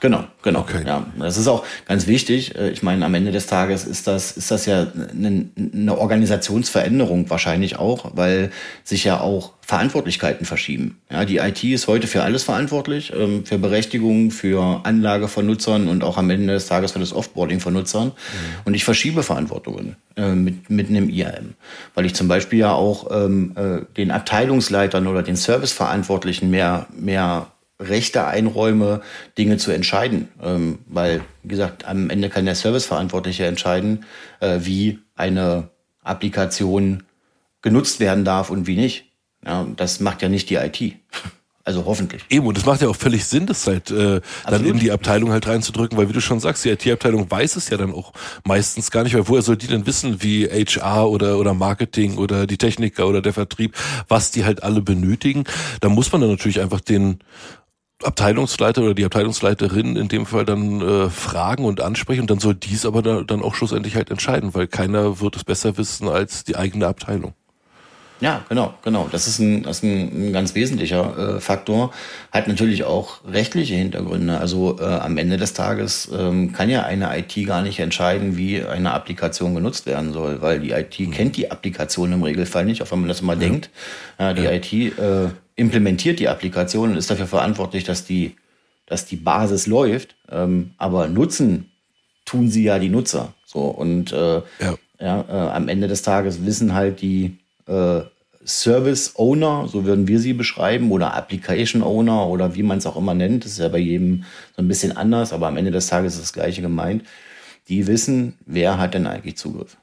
Genau, genau. Okay. Ja, das ist auch ganz wichtig. Äh, ich meine, am Ende des Tages ist das, ist das ja eine, eine Organisationsveränderung wahrscheinlich auch, weil sich ja auch Verantwortlichkeiten verschieben. Ja, die IT ist heute für alles verantwortlich, ähm, für Berechtigung, für Anlage von Nutzern und auch am Ende des Tages für das Offboarding von Nutzern. Mhm. Und ich verschiebe Verantwortungen äh, mit, mit einem IAM, weil ich zum Beispiel ja auch ähm, äh, den Abteilungsleitern oder den Serviceverantwortlichen mehr, mehr Rechte einräume, Dinge zu entscheiden. Ähm, weil, wie gesagt, am Ende kann der Serviceverantwortliche entscheiden, äh, wie eine Applikation genutzt werden darf und wie nicht. Ja, das macht ja nicht die IT. Also hoffentlich. Eben, und das macht ja auch völlig Sinn, das halt äh, dann in die Abteilung halt reinzudrücken, weil wie du schon sagst, die IT-Abteilung weiß es ja dann auch meistens gar nicht, weil woher soll die denn wissen, wie HR oder, oder Marketing oder die Techniker oder der Vertrieb, was die halt alle benötigen. Da muss man dann natürlich einfach den Abteilungsleiter oder die Abteilungsleiterin in dem Fall dann äh, fragen und ansprechen und dann soll dies aber da, dann auch schlussendlich halt entscheiden, weil keiner wird es besser wissen als die eigene Abteilung. Ja, genau, genau. Das ist ein, das ist ein, ein ganz wesentlicher äh, Faktor. Hat natürlich auch rechtliche Hintergründe. Also äh, am Ende des Tages ähm, kann ja eine IT gar nicht entscheiden, wie eine Applikation genutzt werden soll, weil die IT mhm. kennt die Applikation im Regelfall nicht, auch wenn man das immer ja. denkt. Äh, die ja. IT äh, implementiert die Applikation und ist dafür verantwortlich, dass die, dass die Basis läuft. Ähm, aber nutzen tun sie ja die Nutzer. So und äh, ja. Ja, äh, am Ende des Tages wissen halt die äh, Service Owner, so würden wir sie beschreiben, oder Application Owner oder wie man es auch immer nennt. Das ist ja bei jedem so ein bisschen anders, aber am Ende des Tages ist das Gleiche gemeint. Die wissen, wer hat denn eigentlich Zugriff.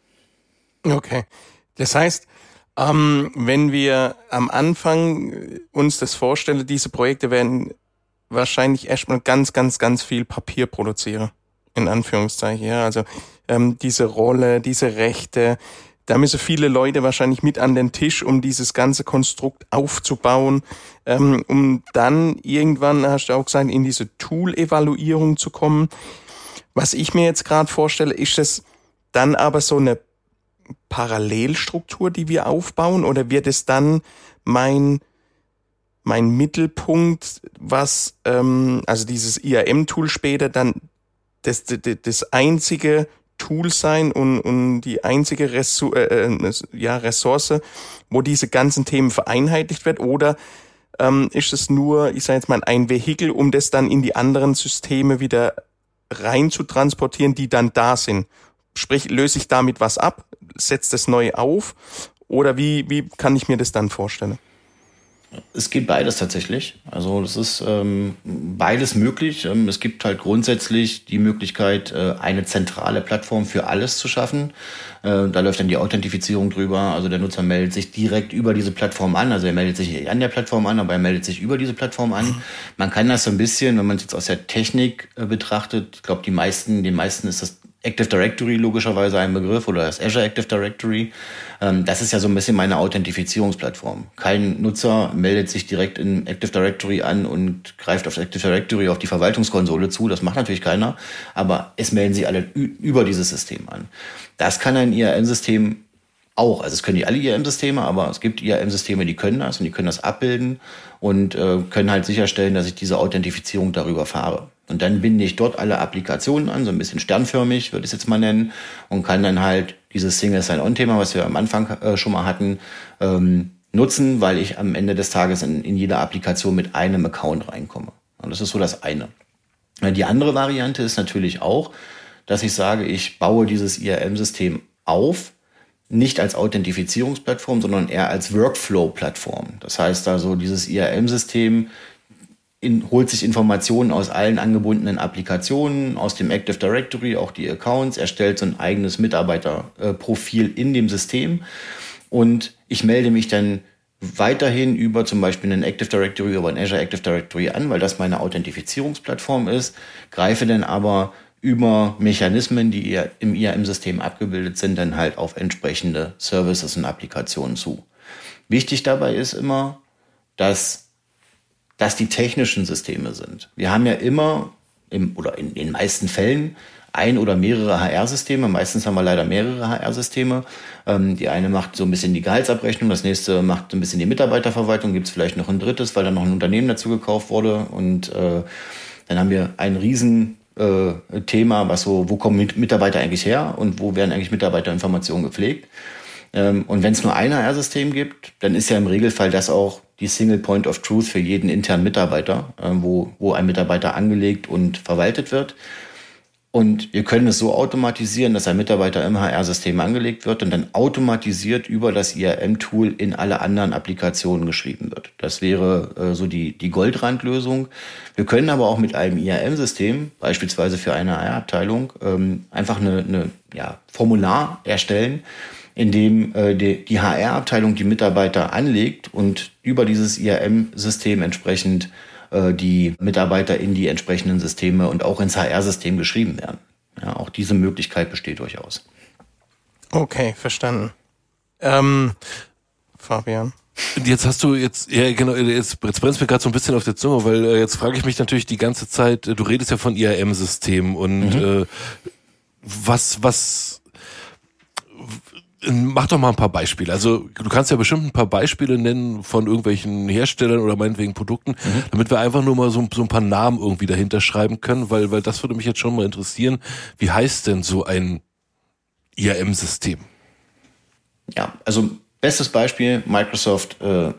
Okay. Das heißt, ähm, wenn wir am Anfang uns das vorstellen, diese Projekte werden wahrscheinlich erstmal ganz, ganz, ganz viel Papier produzieren. In Anführungszeichen, ja. Also ähm, diese Rolle, diese Rechte, da müssen viele Leute wahrscheinlich mit an den Tisch, um dieses ganze Konstrukt aufzubauen, ähm, um dann irgendwann, hast du auch gesagt, in diese Tool-Evaluierung zu kommen. Was ich mir jetzt gerade vorstelle, ist es dann aber so eine Parallelstruktur, die wir aufbauen, oder wird es dann mein mein Mittelpunkt, was ähm, also dieses IAM-Tool später dann das, das, das einzige Tool sein und, und die einzige Ressource, äh, äh, ja, Ressource, wo diese ganzen Themen vereinheitlicht wird, oder ähm, ist es nur, ich sage jetzt mal, ein Vehikel, um das dann in die anderen Systeme wieder rein zu transportieren, die dann da sind? Sprich, löse ich damit was ab, setzt es neu auf oder wie, wie kann ich mir das dann vorstellen? Es geht beides tatsächlich. Also das ist ähm, beides möglich. Ähm, es gibt halt grundsätzlich die Möglichkeit, äh, eine zentrale Plattform für alles zu schaffen. Äh, da läuft dann die Authentifizierung drüber. Also der Nutzer meldet sich direkt über diese Plattform an. Also er meldet sich an der Plattform an, aber er meldet sich über diese Plattform an. Man kann das so ein bisschen, wenn man es jetzt aus der Technik äh, betrachtet, ich glaube, die meisten, den meisten ist das Active Directory logischerweise ein Begriff oder das Azure Active Directory. Ähm, das ist ja so ein bisschen meine Authentifizierungsplattform. Kein Nutzer meldet sich direkt in Active Directory an und greift auf Active Directory auf die Verwaltungskonsole zu. Das macht natürlich keiner, aber es melden sich alle über dieses System an. Das kann ein IAM-System auch. Also es können nicht alle IAM-Systeme, aber es gibt IAM-Systeme, die können das und die können das abbilden und äh, können halt sicherstellen, dass ich diese Authentifizierung darüber fahre. Und dann binde ich dort alle Applikationen an, so ein bisschen sternförmig, würde ich es jetzt mal nennen, und kann dann halt dieses Single Sign-On-Thema, was wir am Anfang äh, schon mal hatten, ähm, nutzen, weil ich am Ende des Tages in, in jede Applikation mit einem Account reinkomme. Und das ist so das eine. Die andere Variante ist natürlich auch, dass ich sage, ich baue dieses IRM-System auf, nicht als Authentifizierungsplattform, sondern eher als Workflow-Plattform. Das heißt also, dieses IRM-System in, holt sich Informationen aus allen angebundenen Applikationen, aus dem Active Directory, auch die Accounts, erstellt so ein eigenes Mitarbeiterprofil in dem System und ich melde mich dann weiterhin über zum Beispiel einen Active Directory, über ein Azure Active Directory an, weil das meine Authentifizierungsplattform ist, greife dann aber über Mechanismen, die im IAM-System abgebildet sind, dann halt auf entsprechende Services und Applikationen zu. Wichtig dabei ist immer, dass das die technischen Systeme sind. Wir haben ja immer im, oder in den meisten Fällen ein oder mehrere HR-Systeme. Meistens haben wir leider mehrere HR-Systeme. Ähm, die eine macht so ein bisschen die Gehaltsabrechnung, das nächste macht ein bisschen die Mitarbeiterverwaltung, gibt es vielleicht noch ein drittes, weil dann noch ein Unternehmen dazu gekauft wurde. Und äh, dann haben wir ein riesen äh, Thema, was so, wo kommen Mitarbeiter eigentlich her und wo werden eigentlich Mitarbeiterinformationen gepflegt. Ähm, und wenn es nur ein HR-System gibt, dann ist ja im Regelfall das auch die Single Point of Truth für jeden internen Mitarbeiter, äh, wo, wo ein Mitarbeiter angelegt und verwaltet wird. Und wir können es so automatisieren, dass ein Mitarbeiter im HR-System angelegt wird und dann automatisiert über das IRM-Tool in alle anderen Applikationen geschrieben wird. Das wäre äh, so die, die Goldrandlösung. Wir können aber auch mit einem IRM-System, beispielsweise für eine HR-Abteilung, ähm, einfach eine, eine ja, Formular erstellen, in dem äh, die, die HR-Abteilung die Mitarbeiter anlegt und über dieses IRM-System entsprechend äh, die Mitarbeiter in die entsprechenden Systeme und auch ins HR-System geschrieben werden. Ja, auch diese Möglichkeit besteht durchaus. Okay, verstanden. Ähm, Fabian. Jetzt hast du jetzt, ja genau, jetzt, jetzt brennt mir gerade so ein bisschen auf der Zunge, weil äh, jetzt frage ich mich natürlich die ganze Zeit, du redest ja von IAM-Systemen und mhm. äh, was, was Mach doch mal ein paar Beispiele. Also du kannst ja bestimmt ein paar Beispiele nennen von irgendwelchen Herstellern oder meinetwegen Produkten, mhm. damit wir einfach nur mal so, so, ein paar Namen irgendwie dahinter schreiben können, weil, weil das würde mich jetzt schon mal interessieren. Wie heißt denn so ein IAM-System? Ja, also Bestes Beispiel, Microsoft äh,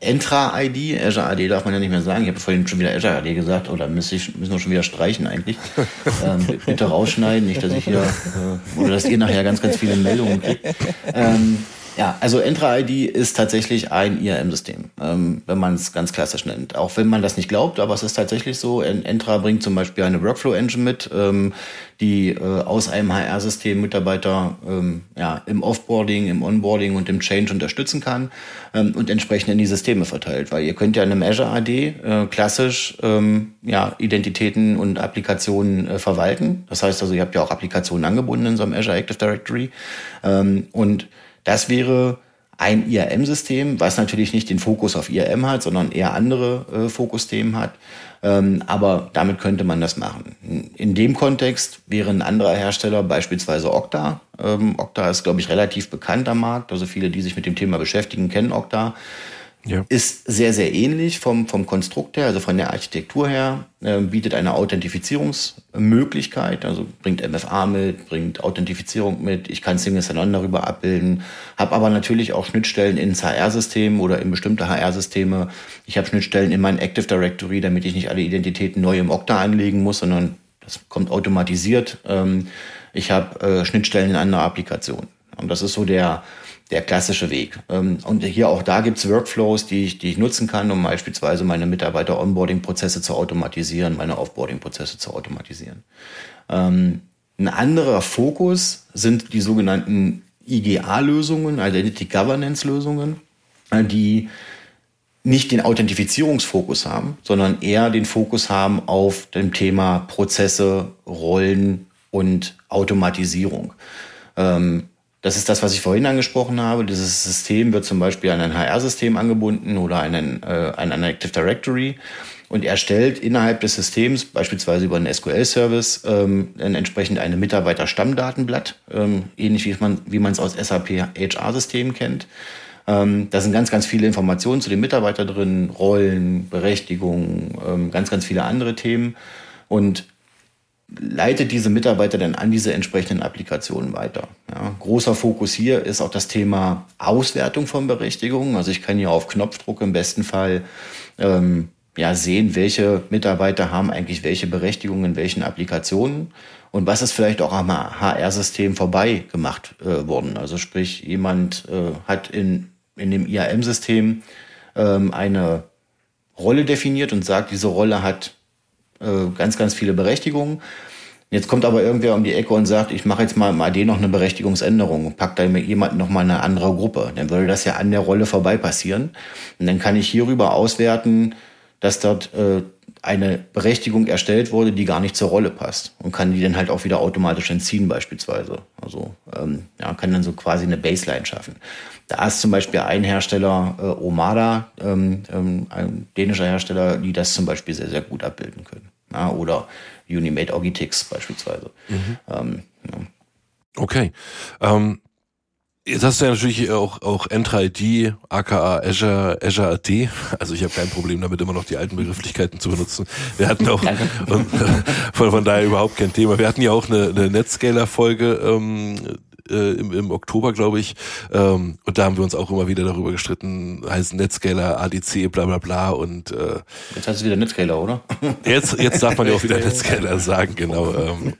Entra ID, Azure AD darf man ja nicht mehr sagen. Ich habe vorhin schon wieder Azure AD gesagt, oder müssen wir schon wieder streichen eigentlich. ähm, bitte rausschneiden, nicht, dass ich hier, äh, oder dass ihr nachher ganz, ganz viele Meldungen kriegt. Ähm, ja, also Entra ID ist tatsächlich ein IAM-System, ähm, wenn man es ganz klassisch nennt. Auch wenn man das nicht glaubt, aber es ist tatsächlich so. Entra bringt zum Beispiel eine Workflow-Engine mit, ähm, die äh, aus einem HR-System Mitarbeiter ähm, ja, im Offboarding, im Onboarding und im Change unterstützen kann ähm, und entsprechend in die Systeme verteilt. Weil ihr könnt ja in einem Azure AD äh, klassisch ähm, ja, Identitäten und Applikationen äh, verwalten. Das heißt also, ihr habt ja auch Applikationen angebunden in so einem Azure Active Directory. Ähm, und das wäre ein IRM-System, was natürlich nicht den Fokus auf IRM hat, sondern eher andere äh, Fokusthemen hat. Ähm, aber damit könnte man das machen. In dem Kontext wäre ein anderer Hersteller beispielsweise Okta. Ähm, Okta ist, glaube ich, relativ bekannt am Markt. Also viele, die sich mit dem Thema beschäftigen, kennen Okta. Ja. Ist sehr, sehr ähnlich vom, vom Konstrukt her, also von der Architektur her, äh, bietet eine Authentifizierungsmöglichkeit, also bringt MFA mit, bringt Authentifizierung mit, ich kann Single Sign-On darüber abbilden, habe aber natürlich auch Schnittstellen ins HR-System oder in bestimmte HR-Systeme. Ich habe Schnittstellen in mein Active Directory, damit ich nicht alle Identitäten neu im Okta anlegen muss, sondern das kommt automatisiert. Ähm, ich habe äh, Schnittstellen in andere Applikationen. Und das ist so der, der klassische Weg. Ähm, und hier auch da gibt's Workflows, die ich, die ich nutzen kann, um beispielsweise meine Mitarbeiter-Onboarding-Prozesse zu automatisieren, meine Offboarding-Prozesse zu automatisieren. Ähm, ein anderer Fokus sind die sogenannten IGA-Lösungen, Identity Governance-Lösungen, die nicht den Authentifizierungsfokus haben, sondern eher den Fokus haben auf dem Thema Prozesse, Rollen und Automatisierung. Ähm, das ist das, was ich vorhin angesprochen habe. Dieses System wird zum Beispiel an ein HR-System angebunden oder an ein, äh, an ein Active Directory und erstellt innerhalb des Systems, beispielsweise über einen SQL-Service, ähm, entsprechend eine Mitarbeiter-Stammdatenblatt, ähm, ähnlich wie man wie man es aus SAP HR-Systemen kennt. Ähm, da sind ganz, ganz viele Informationen zu den Mitarbeitern drin, Rollen, Berechtigungen, ähm, ganz, ganz viele andere Themen. Und leitet diese Mitarbeiter dann an diese entsprechenden Applikationen weiter. Ja, großer Fokus hier ist auch das Thema Auswertung von Berechtigungen. Also ich kann hier auf Knopfdruck im besten Fall ähm, ja, sehen, welche Mitarbeiter haben eigentlich welche Berechtigungen in welchen Applikationen und was ist vielleicht auch am HR-System vorbei gemacht äh, worden. Also sprich, jemand äh, hat in, in dem IAM-System ähm, eine Rolle definiert und sagt, diese Rolle hat äh, ganz, ganz viele Berechtigungen. Jetzt kommt aber irgendwer um die Ecke und sagt, ich mache jetzt mal im AD noch eine Berechtigungsänderung und packt da jemand noch mal eine andere Gruppe. Dann würde das ja an der Rolle vorbei passieren. Und dann kann ich hierüber auswerten, dass dort äh, eine Berechtigung erstellt wurde, die gar nicht zur Rolle passt und kann die dann halt auch wieder automatisch entziehen beispielsweise. Also ähm, ja, kann dann so quasi eine Baseline schaffen. Da ist zum Beispiel ein Hersteller, äh, Omada, ähm, ähm, ein dänischer Hersteller, die das zum Beispiel sehr, sehr gut abbilden können. Ja, oder Unimate Ogitix beispielsweise. Mhm. Ähm, ja. Okay. Ähm, Jetzt hast du ja natürlich auch, auch N3D, aka Azure, Azure AD. Also ich habe kein Problem damit, immer noch die alten Begrifflichkeiten zu benutzen. Wir hatten auch, und, von, von daher überhaupt kein Thema. Wir hatten ja auch eine, eine Netscaler-Folge ähm, äh, im, im Oktober, glaube ich. Ähm, und da haben wir uns auch immer wieder darüber gestritten, heißt Netscaler, ADC, bla bla bla. Und äh, jetzt heißt es wieder Netscaler, oder? Jetzt, jetzt darf man ja auch wieder Netscaler sagen, genau. Ähm,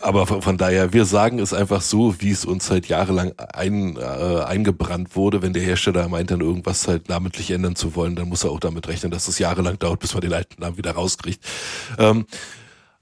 aber von, von, daher, wir sagen es einfach so, wie es uns seit jahrelang ein, äh, eingebrannt wurde. Wenn der Hersteller meint, dann irgendwas halt namentlich ändern zu wollen, dann muss er auch damit rechnen, dass es jahrelang dauert, bis man den alten Namen wieder rauskriegt. Ähm,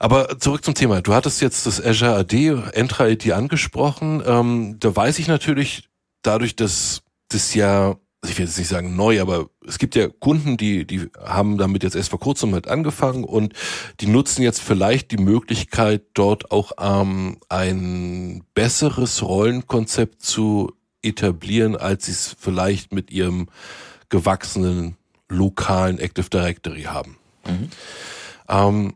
aber zurück zum Thema. Du hattest jetzt das Azure AD, Entra ID angesprochen. Ähm, da weiß ich natürlich, dadurch, dass das ja, ich will jetzt nicht sagen neu, aber es gibt ja Kunden, die, die haben damit jetzt erst vor kurzem mit angefangen und die nutzen jetzt vielleicht die Möglichkeit, dort auch ähm, ein besseres Rollenkonzept zu etablieren, als sie es vielleicht mit ihrem gewachsenen lokalen Active Directory haben. Mhm. Ähm,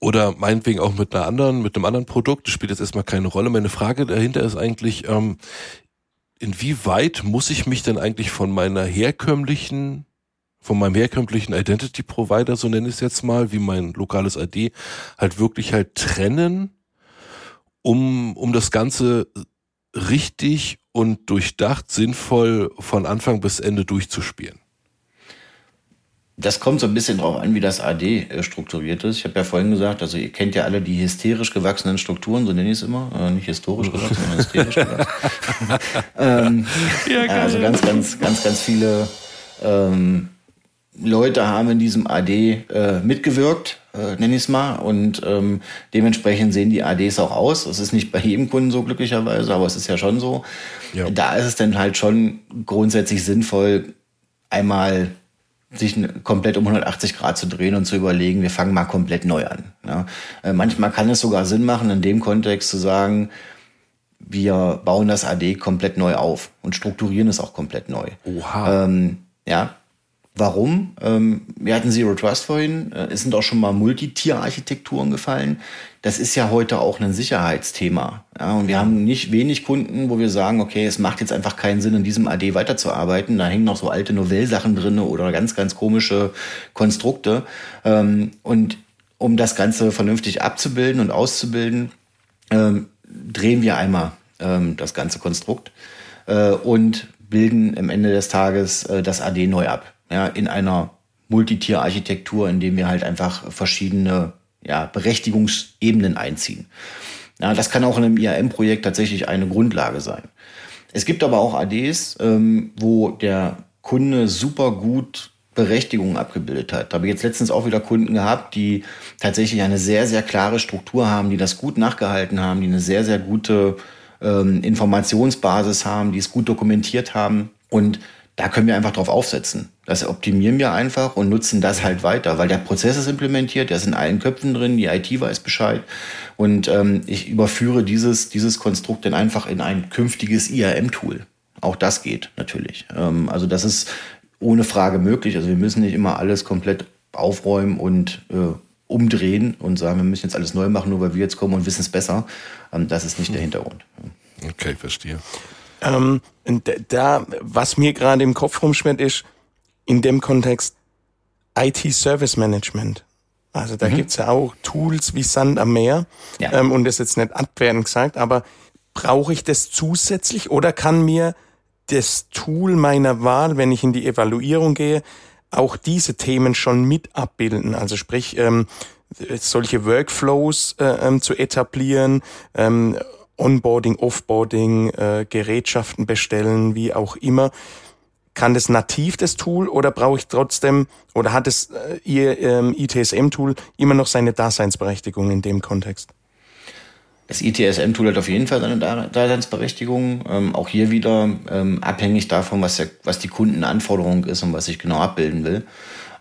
oder meinetwegen auch mit einer anderen, mit einem anderen Produkt, das spielt jetzt erstmal keine Rolle. Meine Frage dahinter ist eigentlich, ähm, inwieweit muss ich mich denn eigentlich von meiner herkömmlichen, von meinem herkömmlichen Identity Provider, so nenne ich es jetzt mal, wie mein lokales ID, halt wirklich halt trennen, um, um das Ganze richtig und durchdacht, sinnvoll von Anfang bis Ende durchzuspielen? Das kommt so ein bisschen drauf an, wie das AD äh, strukturiert ist. Ich habe ja vorhin gesagt, also ihr kennt ja alle die hysterisch gewachsenen Strukturen, so nenne ich es immer. Äh, nicht historisch gewachsen, sondern hysterisch gewachsen. ähm, ja, also ganz, ganz, ganz, ganz viele ähm, Leute haben in diesem AD äh, mitgewirkt, äh, nenne ich es mal. Und ähm, dementsprechend sehen die ADs auch aus. Das ist nicht bei jedem Kunden so glücklicherweise, aber es ist ja schon so. Ja. Da ist es dann halt schon grundsätzlich sinnvoll, einmal sich komplett um 180 Grad zu drehen und zu überlegen, wir fangen mal komplett neu an. Ja. Äh, manchmal kann es sogar Sinn machen, in dem Kontext zu sagen, wir bauen das AD komplett neu auf und strukturieren es auch komplett neu. Oha. Ähm, ja, Warum? Ähm, wir hatten Zero Trust vorhin. Äh, es sind auch schon mal Multitier-Architekturen gefallen. Das ist ja heute auch ein Sicherheitsthema. Ja, und wir haben nicht wenig Kunden, wo wir sagen, okay, es macht jetzt einfach keinen Sinn, in diesem AD weiterzuarbeiten. Da hängen noch so alte Novellsachen drin oder ganz, ganz komische Konstrukte. Ähm, und um das Ganze vernünftig abzubilden und auszubilden, ähm, drehen wir einmal ähm, das ganze Konstrukt äh, und bilden am Ende des Tages äh, das AD neu ab ja, in einer Multitier-Architektur, in dem wir halt einfach verschiedene ja, Berechtigungsebenen einziehen. Ja, das kann auch in einem IAM-Projekt tatsächlich eine Grundlage sein. Es gibt aber auch ADs, ähm, wo der Kunde super gut Berechtigungen abgebildet hat. Da habe ich jetzt letztens auch wieder Kunden gehabt, die tatsächlich eine sehr, sehr klare Struktur haben, die das gut nachgehalten haben, die eine sehr, sehr gute ähm, Informationsbasis haben, die es gut dokumentiert haben und da können wir einfach drauf aufsetzen. Das optimieren wir einfach und nutzen das halt weiter, weil der Prozess ist implementiert, der ist in allen Köpfen drin, die IT weiß Bescheid und ähm, ich überführe dieses, dieses Konstrukt dann einfach in ein künftiges IAM-Tool. Auch das geht natürlich. Ähm, also das ist ohne Frage möglich. Also wir müssen nicht immer alles komplett aufräumen und äh, umdrehen und sagen, wir müssen jetzt alles neu machen, nur weil wir jetzt kommen und wissen es besser. Ähm, das ist nicht der Hintergrund. Okay, verstehe. Ähm, da, was mir gerade im Kopf rumschwirrt, ist in dem Kontext IT Service Management. Also da mhm. gibt's ja auch Tools wie Sand am Meer. Ja. Ähm, und das jetzt nicht abwertend gesagt, aber brauche ich das zusätzlich oder kann mir das Tool meiner Wahl, wenn ich in die Evaluierung gehe, auch diese Themen schon mit abbilden? Also sprich, ähm, solche Workflows äh, ähm, zu etablieren, ähm, Onboarding, Offboarding, äh, Gerätschaften bestellen, wie auch immer. Kann das nativ das Tool oder brauche ich trotzdem oder hat das äh, Ihr ähm, ITSM-Tool immer noch seine Daseinsberechtigung in dem Kontext? Das ITSM-Tool hat auf jeden Fall seine Daseinsberechtigung. Ähm, auch hier wieder ähm, abhängig davon, was, der, was die Kundenanforderung ist und was ich genau abbilden will.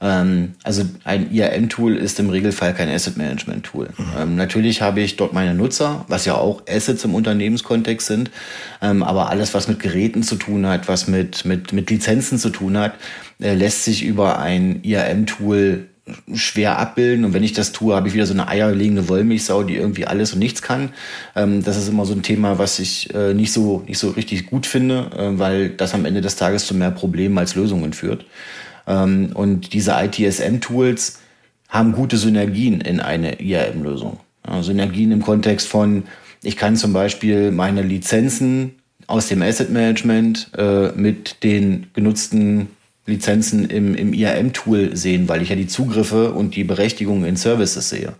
Ähm, also ein IAM-Tool ist im Regelfall kein Asset-Management-Tool. Mhm. Ähm, natürlich habe ich dort meine Nutzer, was ja auch Assets im Unternehmenskontext sind, ähm, aber alles, was mit Geräten zu tun hat, was mit, mit, mit Lizenzen zu tun hat, äh, lässt sich über ein IAM-Tool schwer abbilden. Und wenn ich das tue, habe ich wieder so eine eierlegende Wollmilchsau, die irgendwie alles und nichts kann. Ähm, das ist immer so ein Thema, was ich äh, nicht so nicht so richtig gut finde, äh, weil das am Ende des Tages zu mehr Problemen als Lösungen führt. Ähm, und diese ITSM-Tools haben gute Synergien in eine IAM-Lösung. Ja, Synergien im Kontext von, ich kann zum Beispiel meine Lizenzen aus dem Asset Management äh, mit den genutzten Lizenzen im, im IAM-Tool sehen, weil ich ja die Zugriffe und die Berechtigungen in Services sehe.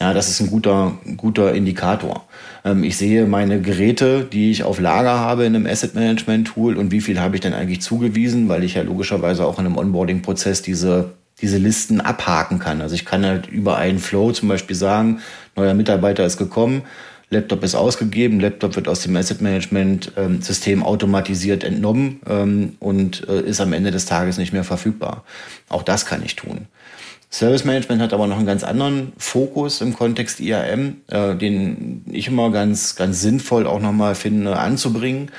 Ja, das ist ein guter, guter Indikator. Ähm, ich sehe meine Geräte, die ich auf Lager habe in einem Asset Management Tool und wie viel habe ich denn eigentlich zugewiesen, weil ich ja logischerweise auch in einem Onboarding-Prozess diese, diese Listen abhaken kann. Also ich kann halt über einen Flow zum Beispiel sagen, neuer Mitarbeiter ist gekommen, Laptop ist ausgegeben, Laptop wird aus dem Asset Management ähm, System automatisiert entnommen ähm, und äh, ist am Ende des Tages nicht mehr verfügbar. Auch das kann ich tun. Service Management hat aber noch einen ganz anderen Fokus im Kontext IAM, äh, den ich immer ganz, ganz sinnvoll auch nochmal finde anzubringen.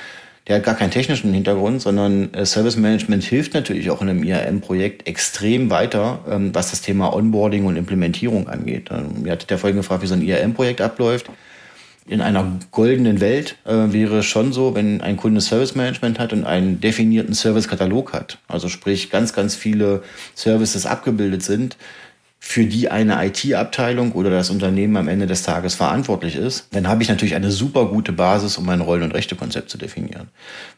Der hat gar keinen technischen Hintergrund, sondern äh, Service Management hilft natürlich auch in einem IAM-Projekt extrem weiter, ähm, was das Thema Onboarding und Implementierung angeht. Ähm, ihr hattet ja vorhin gefragt, wie so ein IAM-Projekt abläuft in einer goldenen Welt äh, wäre schon so, wenn ein Kunde Service Management hat und einen definierten Service-Katalog hat, also sprich ganz, ganz viele Services abgebildet sind, für die eine IT-Abteilung oder das Unternehmen am Ende des Tages verantwortlich ist, dann habe ich natürlich eine super gute Basis, um mein Rollen- und Rechtekonzept zu definieren.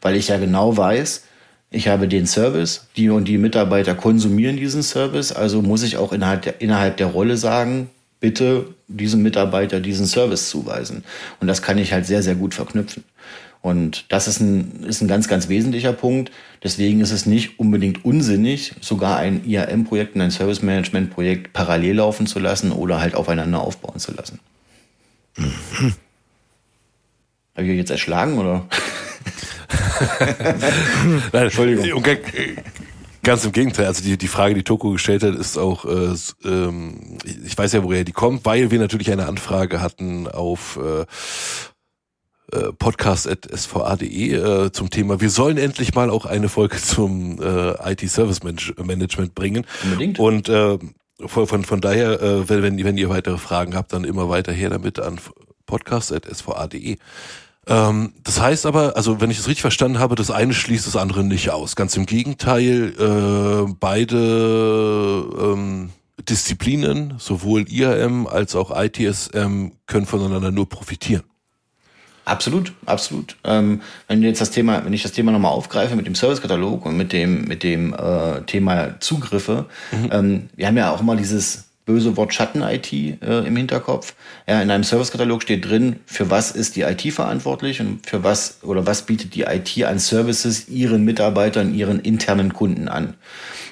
Weil ich ja genau weiß, ich habe den Service, die und die Mitarbeiter konsumieren diesen Service, also muss ich auch innerhalb der, innerhalb der Rolle sagen, bitte diesem Mitarbeiter diesen Service zuweisen. Und das kann ich halt sehr, sehr gut verknüpfen. Und das ist ein, ist ein ganz, ganz wesentlicher Punkt. Deswegen ist es nicht unbedingt unsinnig, sogar ein IAM-Projekt und ein Service-Management-Projekt parallel laufen zu lassen oder halt aufeinander aufbauen zu lassen. Mhm. Habe ich euch jetzt erschlagen oder? Nein, Entschuldigung. Ganz im Gegenteil. Also die, die Frage, die Toko gestellt hat, ist auch, äh, ähm, ich weiß ja, woher die kommt, weil wir natürlich eine Anfrage hatten auf äh, äh podcast.sva.de äh, zum Thema, wir sollen endlich mal auch eine Folge zum äh, IT-Service Management bringen. Unbedingt. Und äh, von, von, daher, äh, wenn, wenn ihr weitere Fragen habt, dann immer weiter her damit an podcast.sva.de. Ähm, das heißt aber, also wenn ich es richtig verstanden habe, das eine schließt das andere nicht aus. Ganz im Gegenteil, äh, beide ähm, Disziplinen, sowohl IAM als auch ITSM, können voneinander nur profitieren. Absolut, absolut. Ähm, wenn jetzt das Thema, wenn ich das Thema nochmal aufgreife mit dem Servicekatalog und mit dem mit dem äh, Thema Zugriffe, mhm. ähm, wir haben ja auch immer dieses böse Wort Schatten-IT äh, im Hinterkopf. Ja, in einem Servicekatalog steht drin, für was ist die IT verantwortlich und für was oder was bietet die IT an Services ihren Mitarbeitern, ihren internen Kunden an.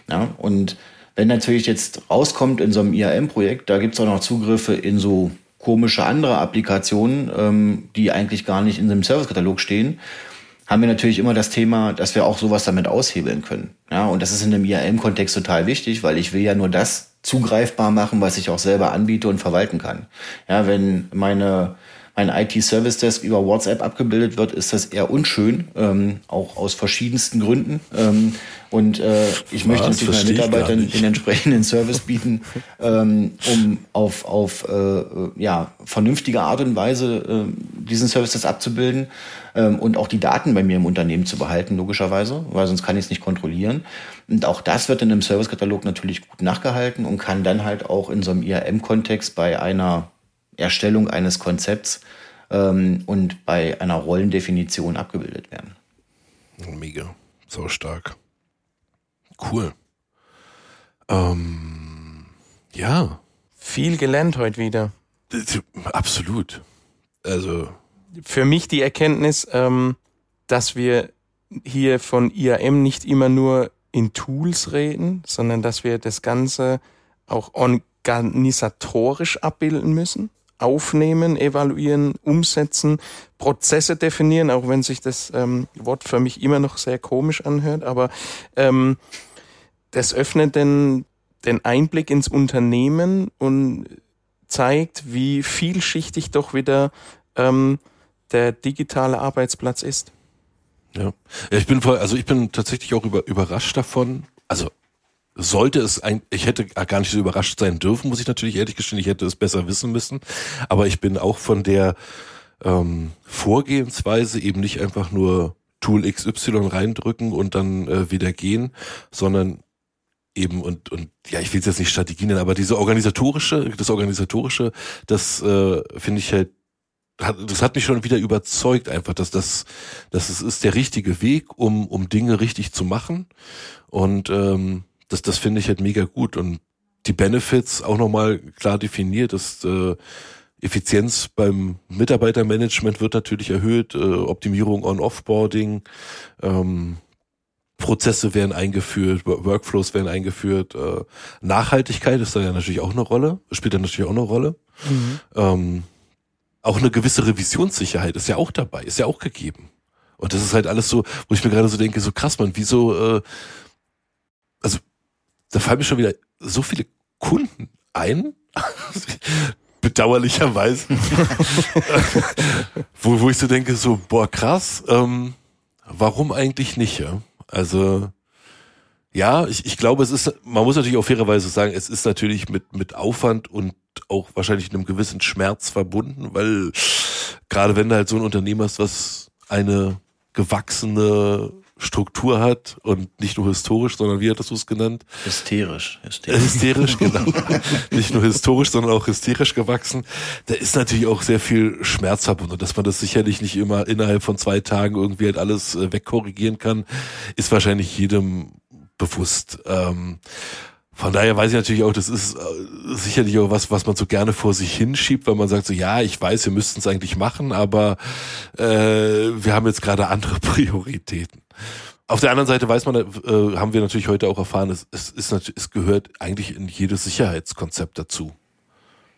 Ja, und wenn natürlich jetzt rauskommt in so einem IAM-Projekt, da gibt es auch noch Zugriffe in so komische andere Applikationen, ähm, die eigentlich gar nicht in dem Servicekatalog stehen, haben wir natürlich immer das Thema, dass wir auch sowas damit aushebeln können. Ja, und das ist in dem IAM-Kontext total wichtig, weil ich will ja nur das zugreifbar machen, was ich auch selber anbiete und verwalten kann. Ja, wenn meine mein IT-Service Desk über WhatsApp abgebildet wird, ist das eher unschön, ähm, auch aus verschiedensten Gründen. Ähm, und äh, ich Was, möchte natürlich meinen Mitarbeitern den entsprechenden Service bieten, ähm, um auf, auf äh, ja, vernünftige Art und Weise äh, diesen Services abzubilden ähm, und auch die Daten bei mir im Unternehmen zu behalten, logischerweise, weil sonst kann ich es nicht kontrollieren. Und auch das wird in einem Servicekatalog natürlich gut nachgehalten und kann dann halt auch in so einem IAM-Kontext bei einer Erstellung eines Konzepts ähm, und bei einer Rollendefinition abgebildet werden. Mega, so stark. Cool. Ähm, ja. Viel gelernt heute wieder. Absolut. Also. Für mich die Erkenntnis, ähm, dass wir hier von IAM nicht immer nur in Tools reden, sondern dass wir das Ganze auch organisatorisch abbilden müssen. Aufnehmen, evaluieren, umsetzen, Prozesse definieren, auch wenn sich das ähm, Wort für mich immer noch sehr komisch anhört, aber ähm, das öffnet den, den Einblick ins Unternehmen und zeigt, wie vielschichtig doch wieder ähm, der digitale Arbeitsplatz ist. Ja. ja, ich bin voll, also ich bin tatsächlich auch über, überrascht davon. Also sollte es ein, ich hätte gar nicht so überrascht sein dürfen, muss ich natürlich ehrlich gestehen, ich hätte es besser wissen müssen. Aber ich bin auch von der ähm, Vorgehensweise eben nicht einfach nur Tool XY reindrücken und dann äh, wieder gehen, sondern eben und und ja, ich will es jetzt nicht Strategie nennen, aber diese organisatorische, das organisatorische, das äh, finde ich halt das hat mich schon wieder überzeugt einfach, dass das, dass es ist der richtige Weg, um um Dinge richtig zu machen und ähm, das das finde ich halt mega gut und die Benefits auch nochmal klar definiert, dass äh, Effizienz beim Mitarbeitermanagement wird natürlich erhöht, äh, Optimierung on Offboarding, ähm, Prozesse werden eingeführt, Workflows werden eingeführt, äh, Nachhaltigkeit ist da ja natürlich auch eine Rolle, spielt da natürlich auch eine Rolle. Mhm. Ähm, auch eine gewisse Revisionssicherheit ist ja auch dabei, ist ja auch gegeben. Und das ist halt alles so, wo ich mir gerade so denke, so krass, man, wieso, äh, also da fallen mir schon wieder so viele Kunden ein, bedauerlicherweise, wo, wo ich so denke, so, boah, krass, ähm, warum eigentlich nicht, ja? Also ja, ich, ich glaube, es ist, man muss natürlich auch fairerweise sagen, es ist natürlich mit, mit Aufwand und auch wahrscheinlich einem gewissen Schmerz verbunden, weil gerade wenn du halt so ein Unternehmen hast, was eine gewachsene Struktur hat und nicht nur historisch, sondern wie hattest du es genannt? Hysterisch. Hysterisch, hysterisch genau. nicht nur historisch, sondern auch hysterisch gewachsen. Da ist natürlich auch sehr viel Schmerz verbunden. Dass man das sicherlich nicht immer innerhalb von zwei Tagen irgendwie halt alles äh, wegkorrigieren kann, ist wahrscheinlich jedem bewusst. Ähm, von daher weiß ich natürlich auch, das ist äh, sicherlich auch was, was man so gerne vor sich hinschiebt, weil man sagt so, ja, ich weiß, wir müssten es eigentlich machen, aber äh, wir haben jetzt gerade andere Prioritäten. Auf der anderen Seite weiß man, äh, haben wir natürlich heute auch erfahren, es, es, ist, es gehört eigentlich in jedes Sicherheitskonzept dazu.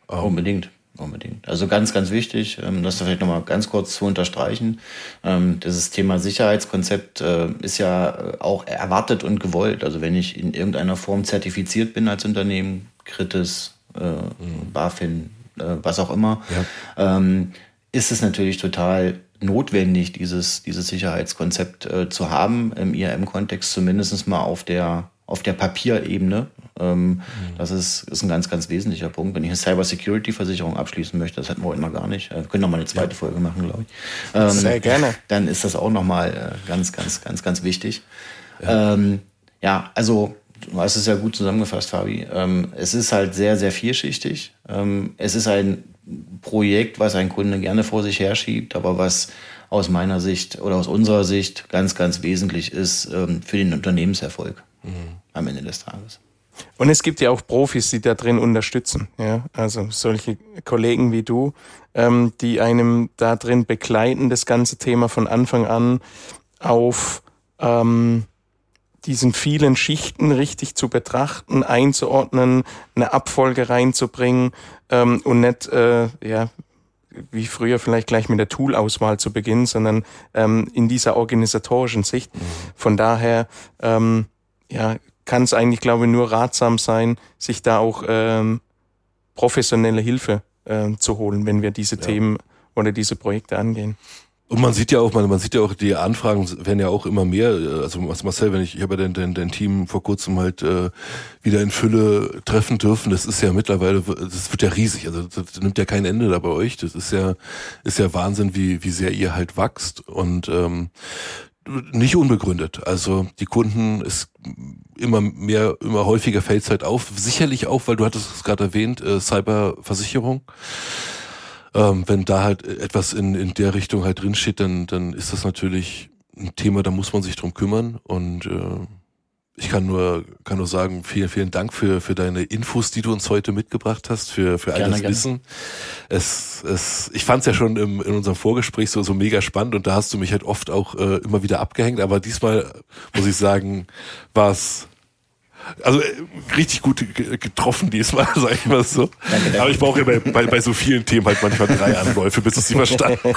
Ähm, Unbedingt. Unbedingt. Also ganz, ganz wichtig, ähm, das vielleicht nochmal ganz kurz zu unterstreichen. Ähm, dieses Thema Sicherheitskonzept äh, ist ja äh, auch erwartet und gewollt. Also wenn ich in irgendeiner Form zertifiziert bin als Unternehmen, Kritis, äh, mhm. BaFin, was auch immer, ja. Ähm, ist es natürlich total notwendig, dieses, dieses Sicherheitskonzept zu haben, im IAM-Kontext zumindest mal auf der auf der Papierebene. Ähm, mhm. Das ist, ist ein ganz, ganz wesentlicher Punkt. Wenn ich eine Cyber-Security-Versicherung abschließen möchte, das hatten wir heute mal gar nicht. Wir können noch mal eine zweite ja. Folge machen, glaube ich. Ähm, Sehr gerne. Dann ist das auch noch mal äh, ganz, ganz, ganz, ganz wichtig. Ja, ähm, ja also du hast es ja gut zusammengefasst, Fabi. Ähm, es ist halt sehr, sehr vielschichtig. Ähm, es ist ein Projekt, was ein Kunde gerne vor sich herschiebt, aber was aus meiner Sicht oder aus unserer Sicht ganz, ganz wesentlich ist ähm, für den Unternehmenserfolg mhm. am Ende des Tages. Und es gibt ja auch Profis, die da drin unterstützen. Ja, also solche Kollegen wie du, ähm, die einem da drin begleiten, das ganze Thema von Anfang an auf ähm, diesen vielen Schichten richtig zu betrachten, einzuordnen, eine Abfolge reinzubringen ähm, und nicht äh, ja wie früher vielleicht gleich mit der Toolauswahl zu beginnen, sondern ähm, in dieser organisatorischen Sicht. Mhm. Von daher ähm, ja, kann es eigentlich, glaube ich, nur ratsam sein, sich da auch ähm, professionelle Hilfe äh, zu holen, wenn wir diese ja. Themen oder diese Projekte angehen. Und man sieht ja auch, man, man sieht ja auch, die Anfragen werden ja auch immer mehr. Also Marcel, wenn ich, ich habe ja dein, dein, dein Team vor kurzem halt äh, wieder in Fülle treffen dürfen. Das ist ja mittlerweile, das wird ja riesig. Also das nimmt ja kein Ende da bei euch. Das ist ja, ist ja Wahnsinn, wie, wie sehr ihr halt wachst. Und ähm, nicht unbegründet. Also die Kunden ist immer mehr, immer häufiger fällt halt auf. Sicherlich auch, weil du hattest es gerade erwähnt, äh, Cyberversicherung ähm, wenn da halt etwas in, in der Richtung halt drinsteht, dann, dann ist das natürlich ein Thema, da muss man sich drum kümmern und äh, ich kann nur, kann nur sagen, vielen, vielen Dank für, für deine Infos, die du uns heute mitgebracht hast, für, für all das Wissen. Es, es, ich fand es ja schon im, in unserem Vorgespräch so, so mega spannend und da hast du mich halt oft auch äh, immer wieder abgehängt, aber diesmal muss ich sagen, war es also äh, richtig gut getroffen diesmal, sag ich mal so. Danke, danke. Aber ich brauche ja bei, bei, bei so vielen Themen halt manchmal drei Anläufe, bis ich sie verstanden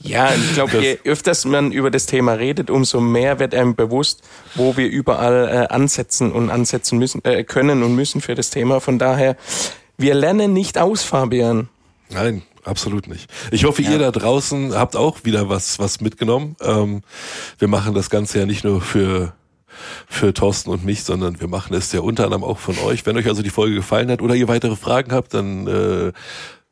Ja, ich glaube, je öfters man über das Thema redet, umso mehr wird einem bewusst, wo wir überall äh, ansetzen und ansetzen müssen, äh, können und müssen für das Thema. Von daher, wir lernen nicht aus, Fabian. Nein, absolut nicht. Ich hoffe, ja. ihr da draußen habt auch wieder was, was mitgenommen. Ähm, wir machen das Ganze ja nicht nur für für Thorsten und mich, sondern wir machen es ja unter anderem auch von euch. Wenn euch also die Folge gefallen hat oder ihr weitere Fragen habt, dann äh,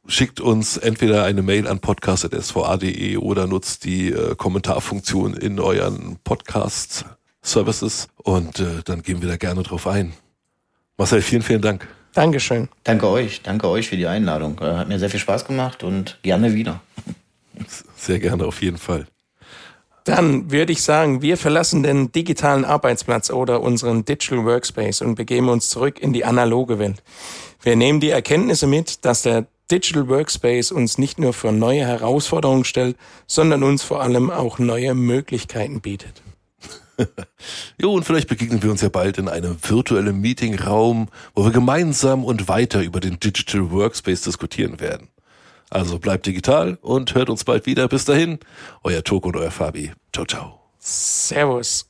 schickt uns entweder eine Mail an podcast.sva.de oder nutzt die äh, Kommentarfunktion in euren Podcast Services und äh, dann gehen wir da gerne drauf ein. Marcel, vielen, vielen Dank. Dankeschön. Danke euch. Danke euch für die Einladung. Äh, hat mir sehr viel Spaß gemacht und gerne wieder. Sehr gerne, auf jeden Fall. Dann würde ich sagen, wir verlassen den digitalen Arbeitsplatz oder unseren Digital Workspace und begeben uns zurück in die analoge Welt. Wir nehmen die Erkenntnisse mit, dass der Digital Workspace uns nicht nur für neue Herausforderungen stellt, sondern uns vor allem auch neue Möglichkeiten bietet. jo, und vielleicht begegnen wir uns ja bald in einem virtuellen Meetingraum, wo wir gemeinsam und weiter über den Digital Workspace diskutieren werden. Also bleibt digital und hört uns bald wieder. Bis dahin, euer Toko und euer Fabi. Ciao, ciao. Servus.